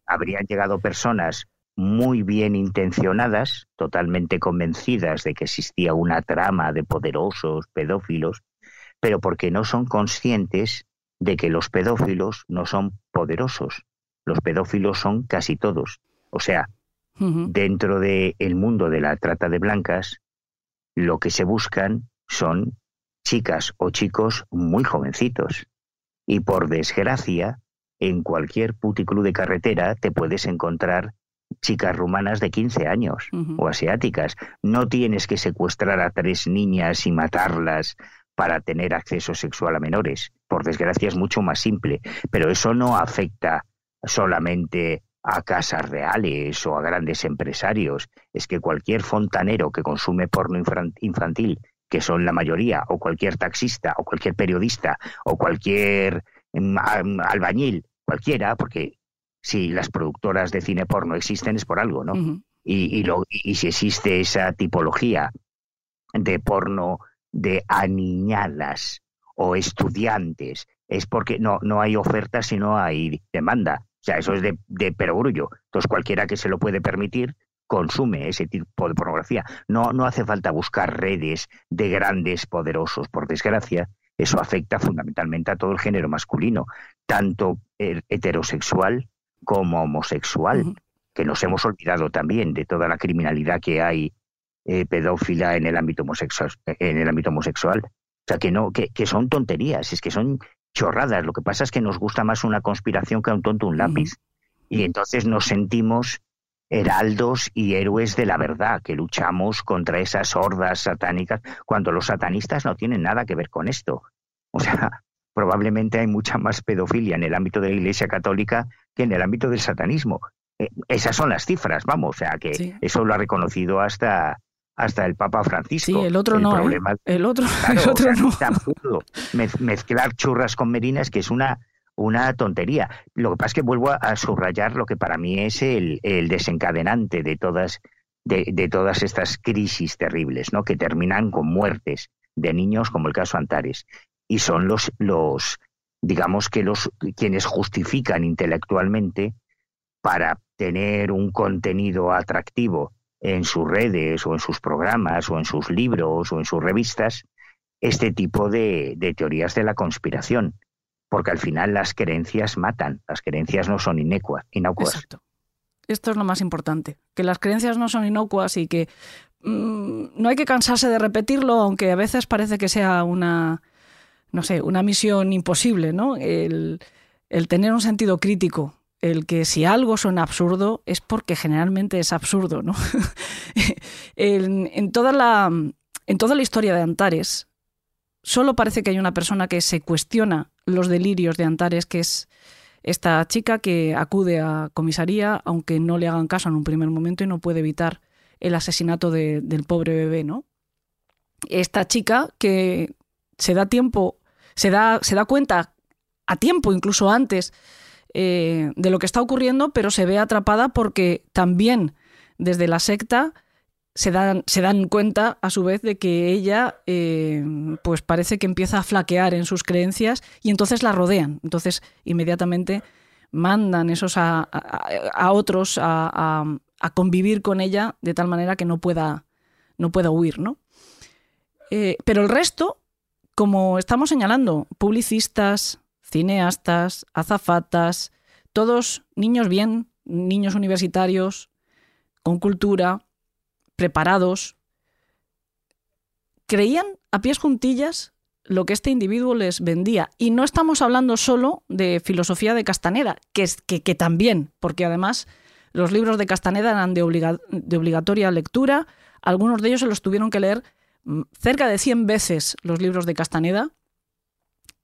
Habrían llegado personas muy bien intencionadas, totalmente convencidas de que existía una trama de poderosos pedófilos, pero porque no son conscientes de que los pedófilos no son poderosos. Los pedófilos son casi todos. O sea, dentro del el mundo de la trata de blancas, lo que se buscan son chicas o chicos muy jovencitos. Y por desgracia, en cualquier puticlub de carretera te puedes encontrar chicas rumanas de 15 años o asiáticas. No tienes que secuestrar a tres niñas y matarlas para tener acceso sexual a menores. Por desgracia es mucho más simple, pero eso no afecta solamente a casas reales o a grandes empresarios. Es que cualquier fontanero que consume porno infantil que son la mayoría, o cualquier taxista, o cualquier periodista, o cualquier mm, albañil, cualquiera, porque si las productoras de cine porno existen es por algo, ¿no? y, lo, y si existe esa tipología de porno de aniñadas o estudiantes, es porque no, no hay oferta, sino hay demanda. O sea, eso es de, de perogrullo. Entonces, cualquiera que se lo puede permitir, consume ese tipo de pornografía. No, no hace falta buscar redes de grandes poderosos, por desgracia. Eso afecta fundamentalmente a todo el género masculino, tanto heterosexual como homosexual, que nos hemos olvidado también de toda la criminalidad que hay eh, pedófila en el ámbito homosexual, en el ámbito homosexual. O sea, que no, que, que, son tonterías, es que son chorradas. Lo que pasa es que nos gusta más una conspiración que a un tonto un lápiz. Y entonces nos sentimos heraldos y héroes de la verdad, que luchamos contra esas hordas satánicas, cuando los satanistas no tienen nada que ver con esto. O sea, probablemente hay mucha más pedofilia en el ámbito de la Iglesia Católica que en el ámbito del satanismo. Eh, esas son las cifras, vamos, o sea, que eso lo ha reconocido hasta hasta el Papa Francisco. Sí, el otro no. ¿eh? El otro, el otro no. mezclar churras con merinas, que es una una tontería. Lo que pasa es que vuelvo a, subrayar lo que para mí es el, desencadenante de todas, de, todas estas crisis terribles, ¿no? que terminan con muertes de niños, como el caso Antares. Y son los, los digamos que los quienes justifican intelectualmente para tener un contenido atractivo en sus redes o en sus programas o en sus libros o en sus revistas este tipo de, teorías de la conspiración, porque al final las creencias matan, las creencias no son inocuas. Exacto. Esto es lo más importante, que las creencias no son inocuas y que mm, no hay que cansarse de repetirlo, aunque a veces parece que sea una, no sé, una misión imposible, ¿no? El, el tener un sentido crítico el que si algo suena absurdo es porque generalmente es absurdo, ¿no? en, toda la, en toda la historia de Antares, solo parece que hay una persona que se cuestiona los delirios de Antares, que es esta chica que acude a comisaría, aunque no le hagan caso en un primer momento y no puede evitar el asesinato del pobre bebé, ¿no? Esta chica que se da tiempo, se da, se da cuenta a tiempo, incluso antes, eh, de lo que está ocurriendo, pero se ve atrapada porque también desde la secta se dan, se dan cuenta a su vez de que ella eh, pues parece que empieza a flaquear en sus creencias y entonces la rodean. Entonces inmediatamente mandan esos a, a, otros a, a, convivir con ella de tal manera que no pueda, no pueda huir. ¿no? Eh, pero el resto, como estamos señalando, publicistas, cineastas, azafatas, todos niños bien, niños universitarios, con cultura, preparados, creían a pies juntillas lo que este individuo les vendía. Y no estamos hablando solo de filosofía de Castaneda, que, es, que, también, porque además los libros de Castaneda eran de, obligatoria lectura, algunos de ellos se los tuvieron que leer cerca de 100 veces los libros de Castaneda,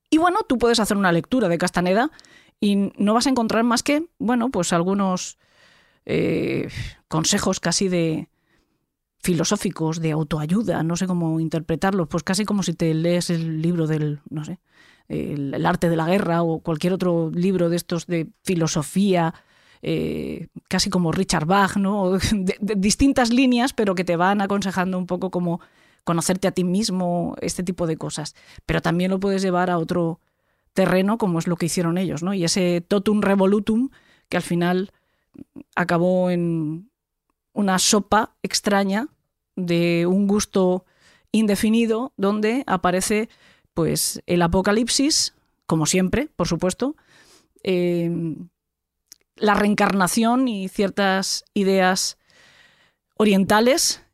y bueno, tú puedes hacer una lectura de Castaneda y no vas a encontrar más que, bueno, pues algunos eh, consejos casi de filosóficos, de autoayuda, no sé cómo interpretarlos, pues casi como si te lees el libro del, no sé, el, arte de la guerra o cualquier otro libro de estos de filosofía, eh, casi como Richard Bach, ¿no? de, distintas líneas, pero que te van aconsejando un poco como conocerte a ti mismo, este tipo de cosas. Pero también lo puedes llevar a otro terreno, como es lo que hicieron ellos, ¿no? Y ese totum revolutum que al final acabó en una sopa extraña de un gusto indefinido, donde aparece pues el apocalipsis, como siempre, por supuesto, eh, la reencarnación y ciertas ideas orientales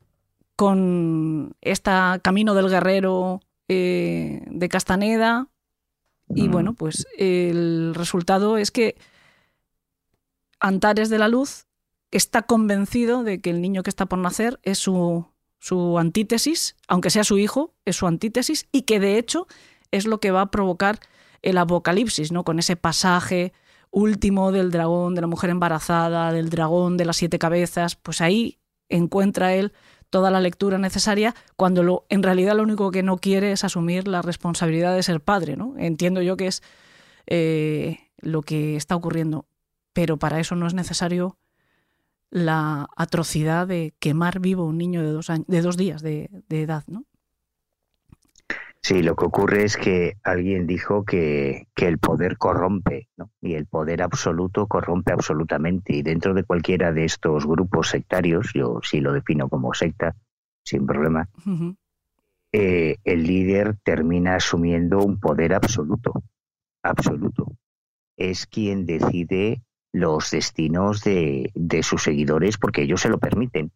con esta Camino del Guerrero eh, de Castaneda. Y bueno, pues el resultado es que Antares de la Luz está convencido de que el niño que está por nacer es su, su antítesis, aunque sea su hijo, es su antítesis, y que de hecho es lo que va a provocar el apocalipsis, ¿no? Con ese pasaje último del dragón, de la mujer embarazada, del dragón de las siete cabezas, pues ahí encuentra él toda la lectura necesaria cuando lo, en realidad lo único que no quiere es asumir la responsabilidad de ser padre. ¿no? Entiendo yo que es eh, lo que está ocurriendo, pero para eso no es necesario la atrocidad de quemar vivo un niño de dos, años, de dos días de, de edad. ¿no? Sí, lo que ocurre es que alguien dijo que, el poder corrompe, ¿no? y el poder absoluto corrompe absolutamente. Y dentro de cualquiera de estos grupos sectarios, yo sí lo defino como secta, sin problema, eh, el líder termina asumiendo un poder absoluto, absoluto. Es quien decide los destinos de sus seguidores porque ellos se lo permiten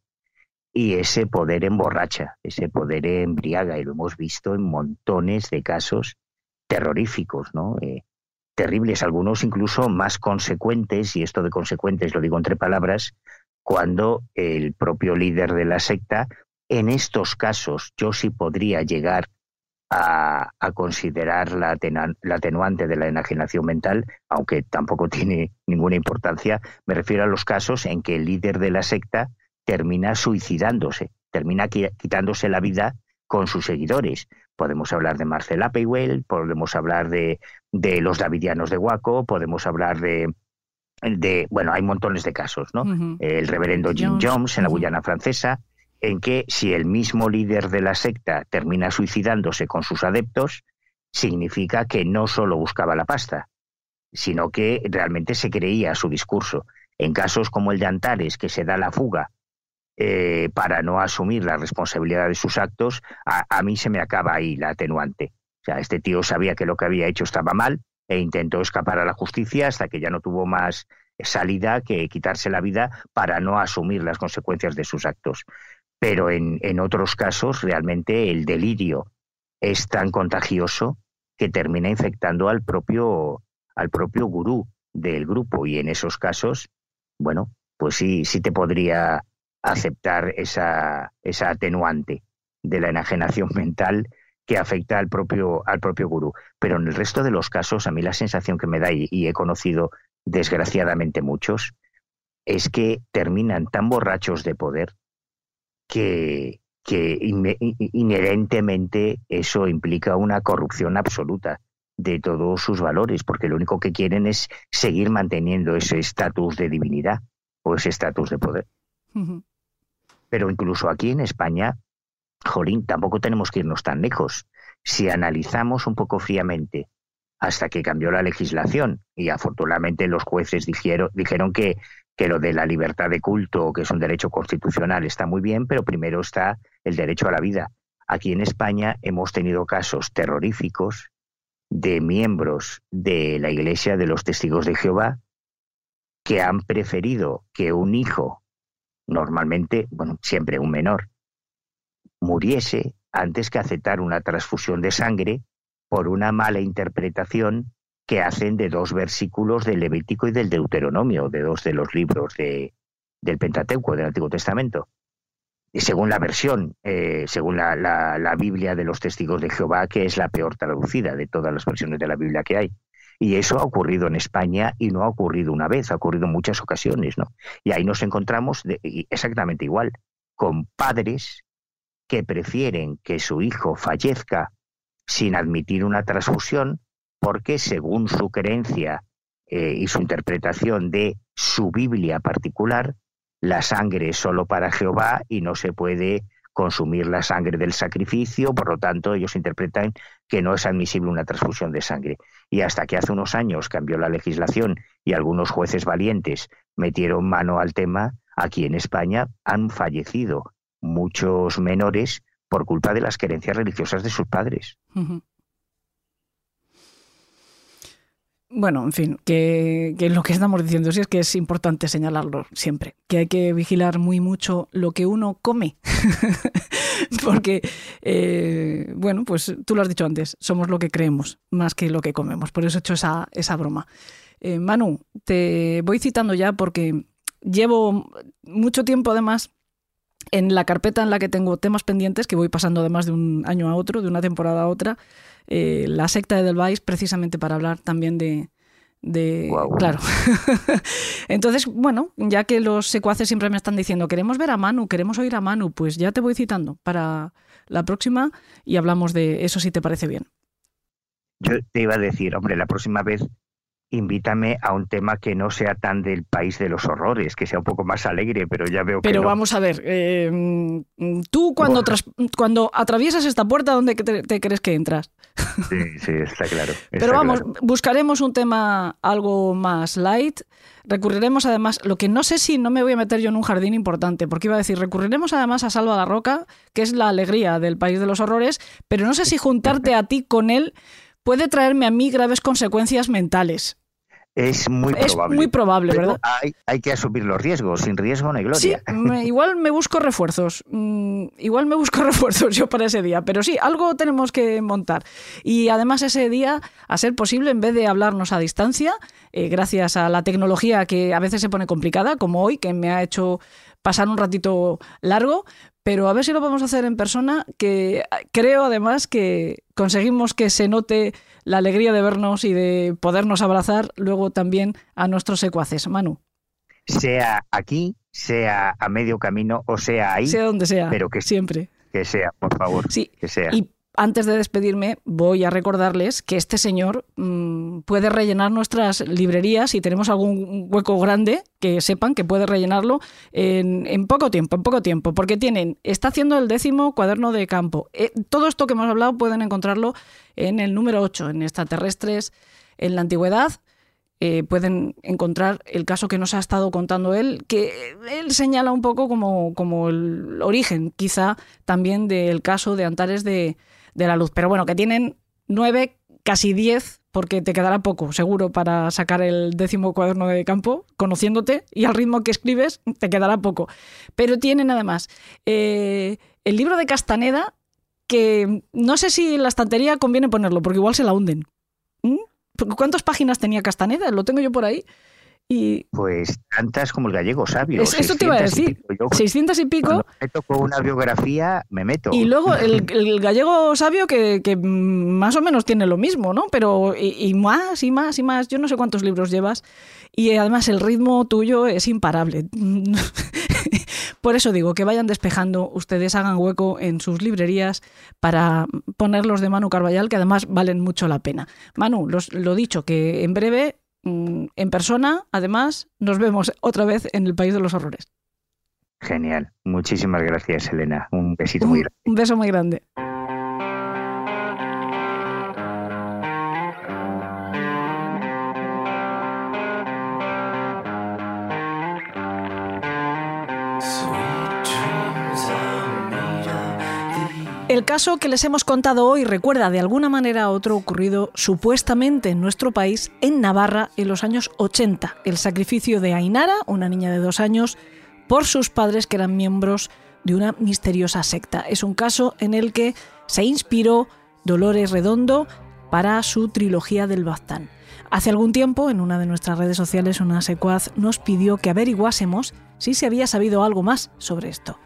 y ese poder emborracha, ese poder embriaga, y lo hemos visto en montones de casos terroríficos, ¿no? Eh, terribles, algunos incluso más consecuentes, y esto de consecuentes lo digo entre palabras, cuando el propio líder de la secta, en estos casos, yo sí podría llegar a, considerar la, la, atenuante de la enajenación mental, aunque tampoco tiene ninguna importancia, me refiero a los casos en que el líder de la secta termina suicidándose, termina quitándose la vida con sus seguidores. Podemos hablar de Marcela Paywell, podemos hablar de, de los davidianos de Waco, podemos hablar de, de bueno, hay montones de casos, ¿no? El reverendo Jim Jones, en la Guyana francesa, en que si el mismo líder de la secta termina suicidándose con sus adeptos, significa que no solo buscaba la pasta, sino que realmente se creía su discurso. En casos como el de Antares, que se da la fuga eh, para no asumir la responsabilidad de sus actos, a, mí se me acaba ahí la atenuante. O sea, este tío sabía que lo que había hecho estaba mal e intentó escapar a la justicia hasta que ya no tuvo más salida que quitarse la vida para no asumir las consecuencias de sus actos. Pero en, en otros casos, realmente el delirio es tan contagioso que termina infectando al propio, al propio gurú del grupo. Y en esos casos, bueno, pues sí, sí te podría aceptar esa, esa atenuante de la enajenación mental que afecta al propio, al propio gurú. Pero en el resto de los casos, a mí la sensación que me da, y, he conocido desgraciadamente muchos, es que terminan tan borrachos de poder que, que inherentemente eso implica una corrupción absoluta de todos sus valores, porque lo único que quieren es seguir manteniendo ese estatus de divinidad o ese estatus de poder. Pero incluso aquí en España, Jolín, tampoco tenemos que irnos tan lejos. Si analizamos un poco fríamente hasta que cambió la legislación, y afortunadamente los jueces dijeron, que lo de la libertad de culto, que es un derecho constitucional, está muy bien, pero primero está el derecho a la vida. Aquí en España hemos tenido casos terroríficos de miembros de la Iglesia de los Testigos de Jehová que han preferido que un hijo, normalmente, bueno, siempre un menor, muriese antes que aceptar una transfusión de sangre por una mala interpretación que hacen de dos versículos del Levítico y del Deuteronomio, de dos de los libros de, del Pentateuco, del Antiguo Testamento según la versión, eh, según la, la, Biblia de los testigos de Jehová, que es la peor traducida de todas las versiones de la Biblia que hay. Y eso ha ocurrido en España y no ha ocurrido una vez, ha ocurrido en muchas ocasiones, ¿no? Y ahí nos encontramos exactamente igual, con padres que prefieren que su hijo fallezca sin admitir una transfusión, porque según su creencia eh, y su interpretación de su Biblia particular, la sangre es solo para Jehová y no se puede consumir la sangre del sacrificio, por lo tanto ellos interpretan que no es admisible una transfusión de sangre. Y hasta que hace unos años cambió la legislación y algunos jueces valientes metieron mano al tema, aquí en España han fallecido muchos menores por culpa de las creencias religiosas de sus padres. Bueno, en fin, que, lo que estamos diciendo sí es que es importante señalarlo siempre, que hay que vigilar muy mucho lo que uno come, porque, eh, bueno, pues tú lo has dicho antes, somos lo que creemos más que lo que comemos, por eso he hecho esa, esa broma. Eh, Manu, te voy citando ya porque llevo mucho tiempo además en la carpeta en la que tengo temas pendientes, que voy pasando además de un año a otro, de una temporada a otra, eh, la secta de Delvais precisamente para hablar también de... de Claro. Entonces, bueno, ya que los secuaces siempre me están diciendo, queremos ver a Manu, queremos oír a Manu, pues ya te voy citando para la próxima y hablamos de eso si te parece bien. Yo te iba a decir, hombre, la próxima vez invítame a un tema que no sea tan del país de los horrores, que sea un poco más alegre, pero ya veo que. Pero vamos a ver, eh, tú cuando, cuando atraviesas esta puerta, ¿dónde te, crees que entras? Sí, sí, está claro. pero vamos, buscaremos un tema algo más light. Recurriremos además, lo que no sé si no me voy a meter yo en un jardín importante, porque iba a decir, recurriremos además a Salva la Roca, que es la alegría del país de los horrores, pero no sé si juntarte a ti con él puede traerme a mí graves consecuencias mentales. Es muy probable. Es muy probable, ¿verdad? Hay, que asumir los riesgos. Sin riesgo no hay gloria. Sí, igual me busco refuerzos. Mm, igual me busco refuerzos yo para ese día. Pero sí, algo tenemos que montar. Y además ese día, a ser posible, en vez de hablarnos a distancia, eh, gracias a la tecnología que a veces se pone complicada, como hoy, que me ha hecho pasar un ratito largo, pero a ver si lo vamos a hacer en persona, que creo además que conseguimos que se note la alegría de vernos y de podernos abrazar luego también a nuestros secuaces. Manu. Sea aquí, sea a medio camino o sea ahí. Sea donde sea, pero que siempre. Que sea, por favor. Sí. Que sea. Y antes de despedirme, voy a recordarles que este señor mm, puede rellenar nuestras librerías si tenemos algún hueco grande, que sepan que puede rellenarlo en, poco tiempo, en poco tiempo, porque tienen, está haciendo el décimo cuaderno de campo. Eh, todo esto que hemos hablado pueden encontrarlo en el número 8, en extraterrestres, en la antigüedad, eh, pueden encontrar el caso que nos ha estado contando él, que él señala un poco como, como el origen, quizá también del caso de Antares de, de la Luz. Pero bueno, que tienen nueve, casi diez, porque te quedará poco, seguro, para sacar el décimo cuaderno de campo, conociéndote y al ritmo que escribes, te quedará poco. Pero tienen además eh, el libro de Castaneda, que no sé si en la estantería conviene ponerlo, porque igual se la hunden. ¿Mm? ¿Cuántas páginas tenía Castaneda? Lo tengo yo por ahí. Y... Pues tantas como el gallego sabio. eso te iba a decir. 600 y pico. Me con una biografía, me meto. Y luego el, gallego sabio que, más o menos tiene lo mismo, ¿no? Pero y, más y más y más. Yo no sé cuántos libros llevas. Y además el ritmo tuyo es imparable. Por eso digo que vayan despejando, ustedes hagan hueco en sus librerías para ponerlos de Manu Carballal, que además valen mucho la pena. Manu, lo dicho, que en breve, en persona, además, nos vemos otra vez en el País de los Horrores. Genial. Muchísimas gracias, Elena. Un besito muy grande. Un beso muy grande. El caso que les hemos contado hoy recuerda de alguna manera a otro ocurrido supuestamente en nuestro país, en Navarra, en los años 80. El sacrificio de Ainara, una niña de dos años, por sus padres que eran miembros de una misteriosa secta. Es un caso en el que se inspiró Dolores Redondo para su trilogía del Baztán. Hace algún tiempo, en una de nuestras redes sociales, una secuaz nos pidió que averiguásemos si se había sabido algo más sobre esto.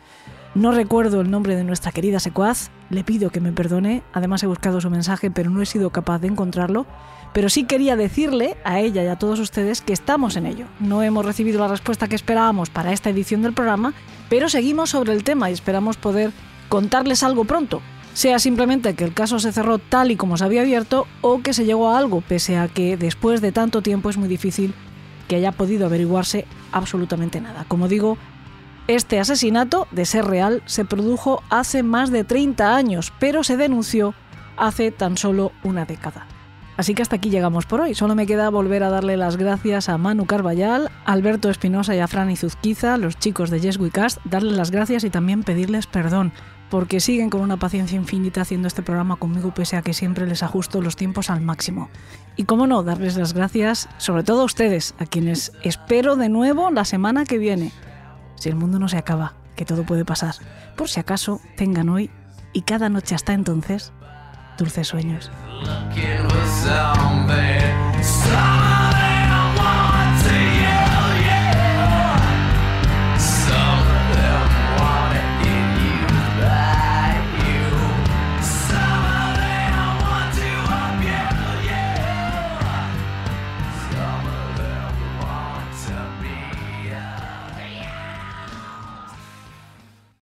No recuerdo el nombre de nuestra querida secuaz, le pido que me perdone, además he buscado su mensaje pero no he sido capaz de encontrarlo, pero sí quería decirle a ella y a todos ustedes que estamos en ello. No hemos recibido la respuesta que esperábamos para esta edición del programa, pero seguimos sobre el tema y esperamos poder contarles algo pronto, sea simplemente que el caso se cerró tal y como se había abierto o que se llegó a algo, pese a que después de tanto tiempo es muy difícil que haya podido averiguarse absolutamente nada. Como digo, este asesinato, de ser real, se produjo hace más de 30 años, pero se denunció hace tan solo una década. Así que hasta aquí llegamos por hoy. Solo me queda volver a darle las gracias a Manu Carballal, Alberto Espinosa y a Fran Izuzquiza, los chicos de Yes We Cast, darles las gracias y también pedirles perdón, porque siguen con una paciencia infinita haciendo este programa conmigo, pese a que siempre les ajusto los tiempos al máximo. Y cómo no, darles las gracias, sobre todo a ustedes, a quienes espero de nuevo la semana que viene si el mundo no se acaba, que todo puede pasar. Por si acaso, tengan hoy y cada noche hasta entonces dulces sueños.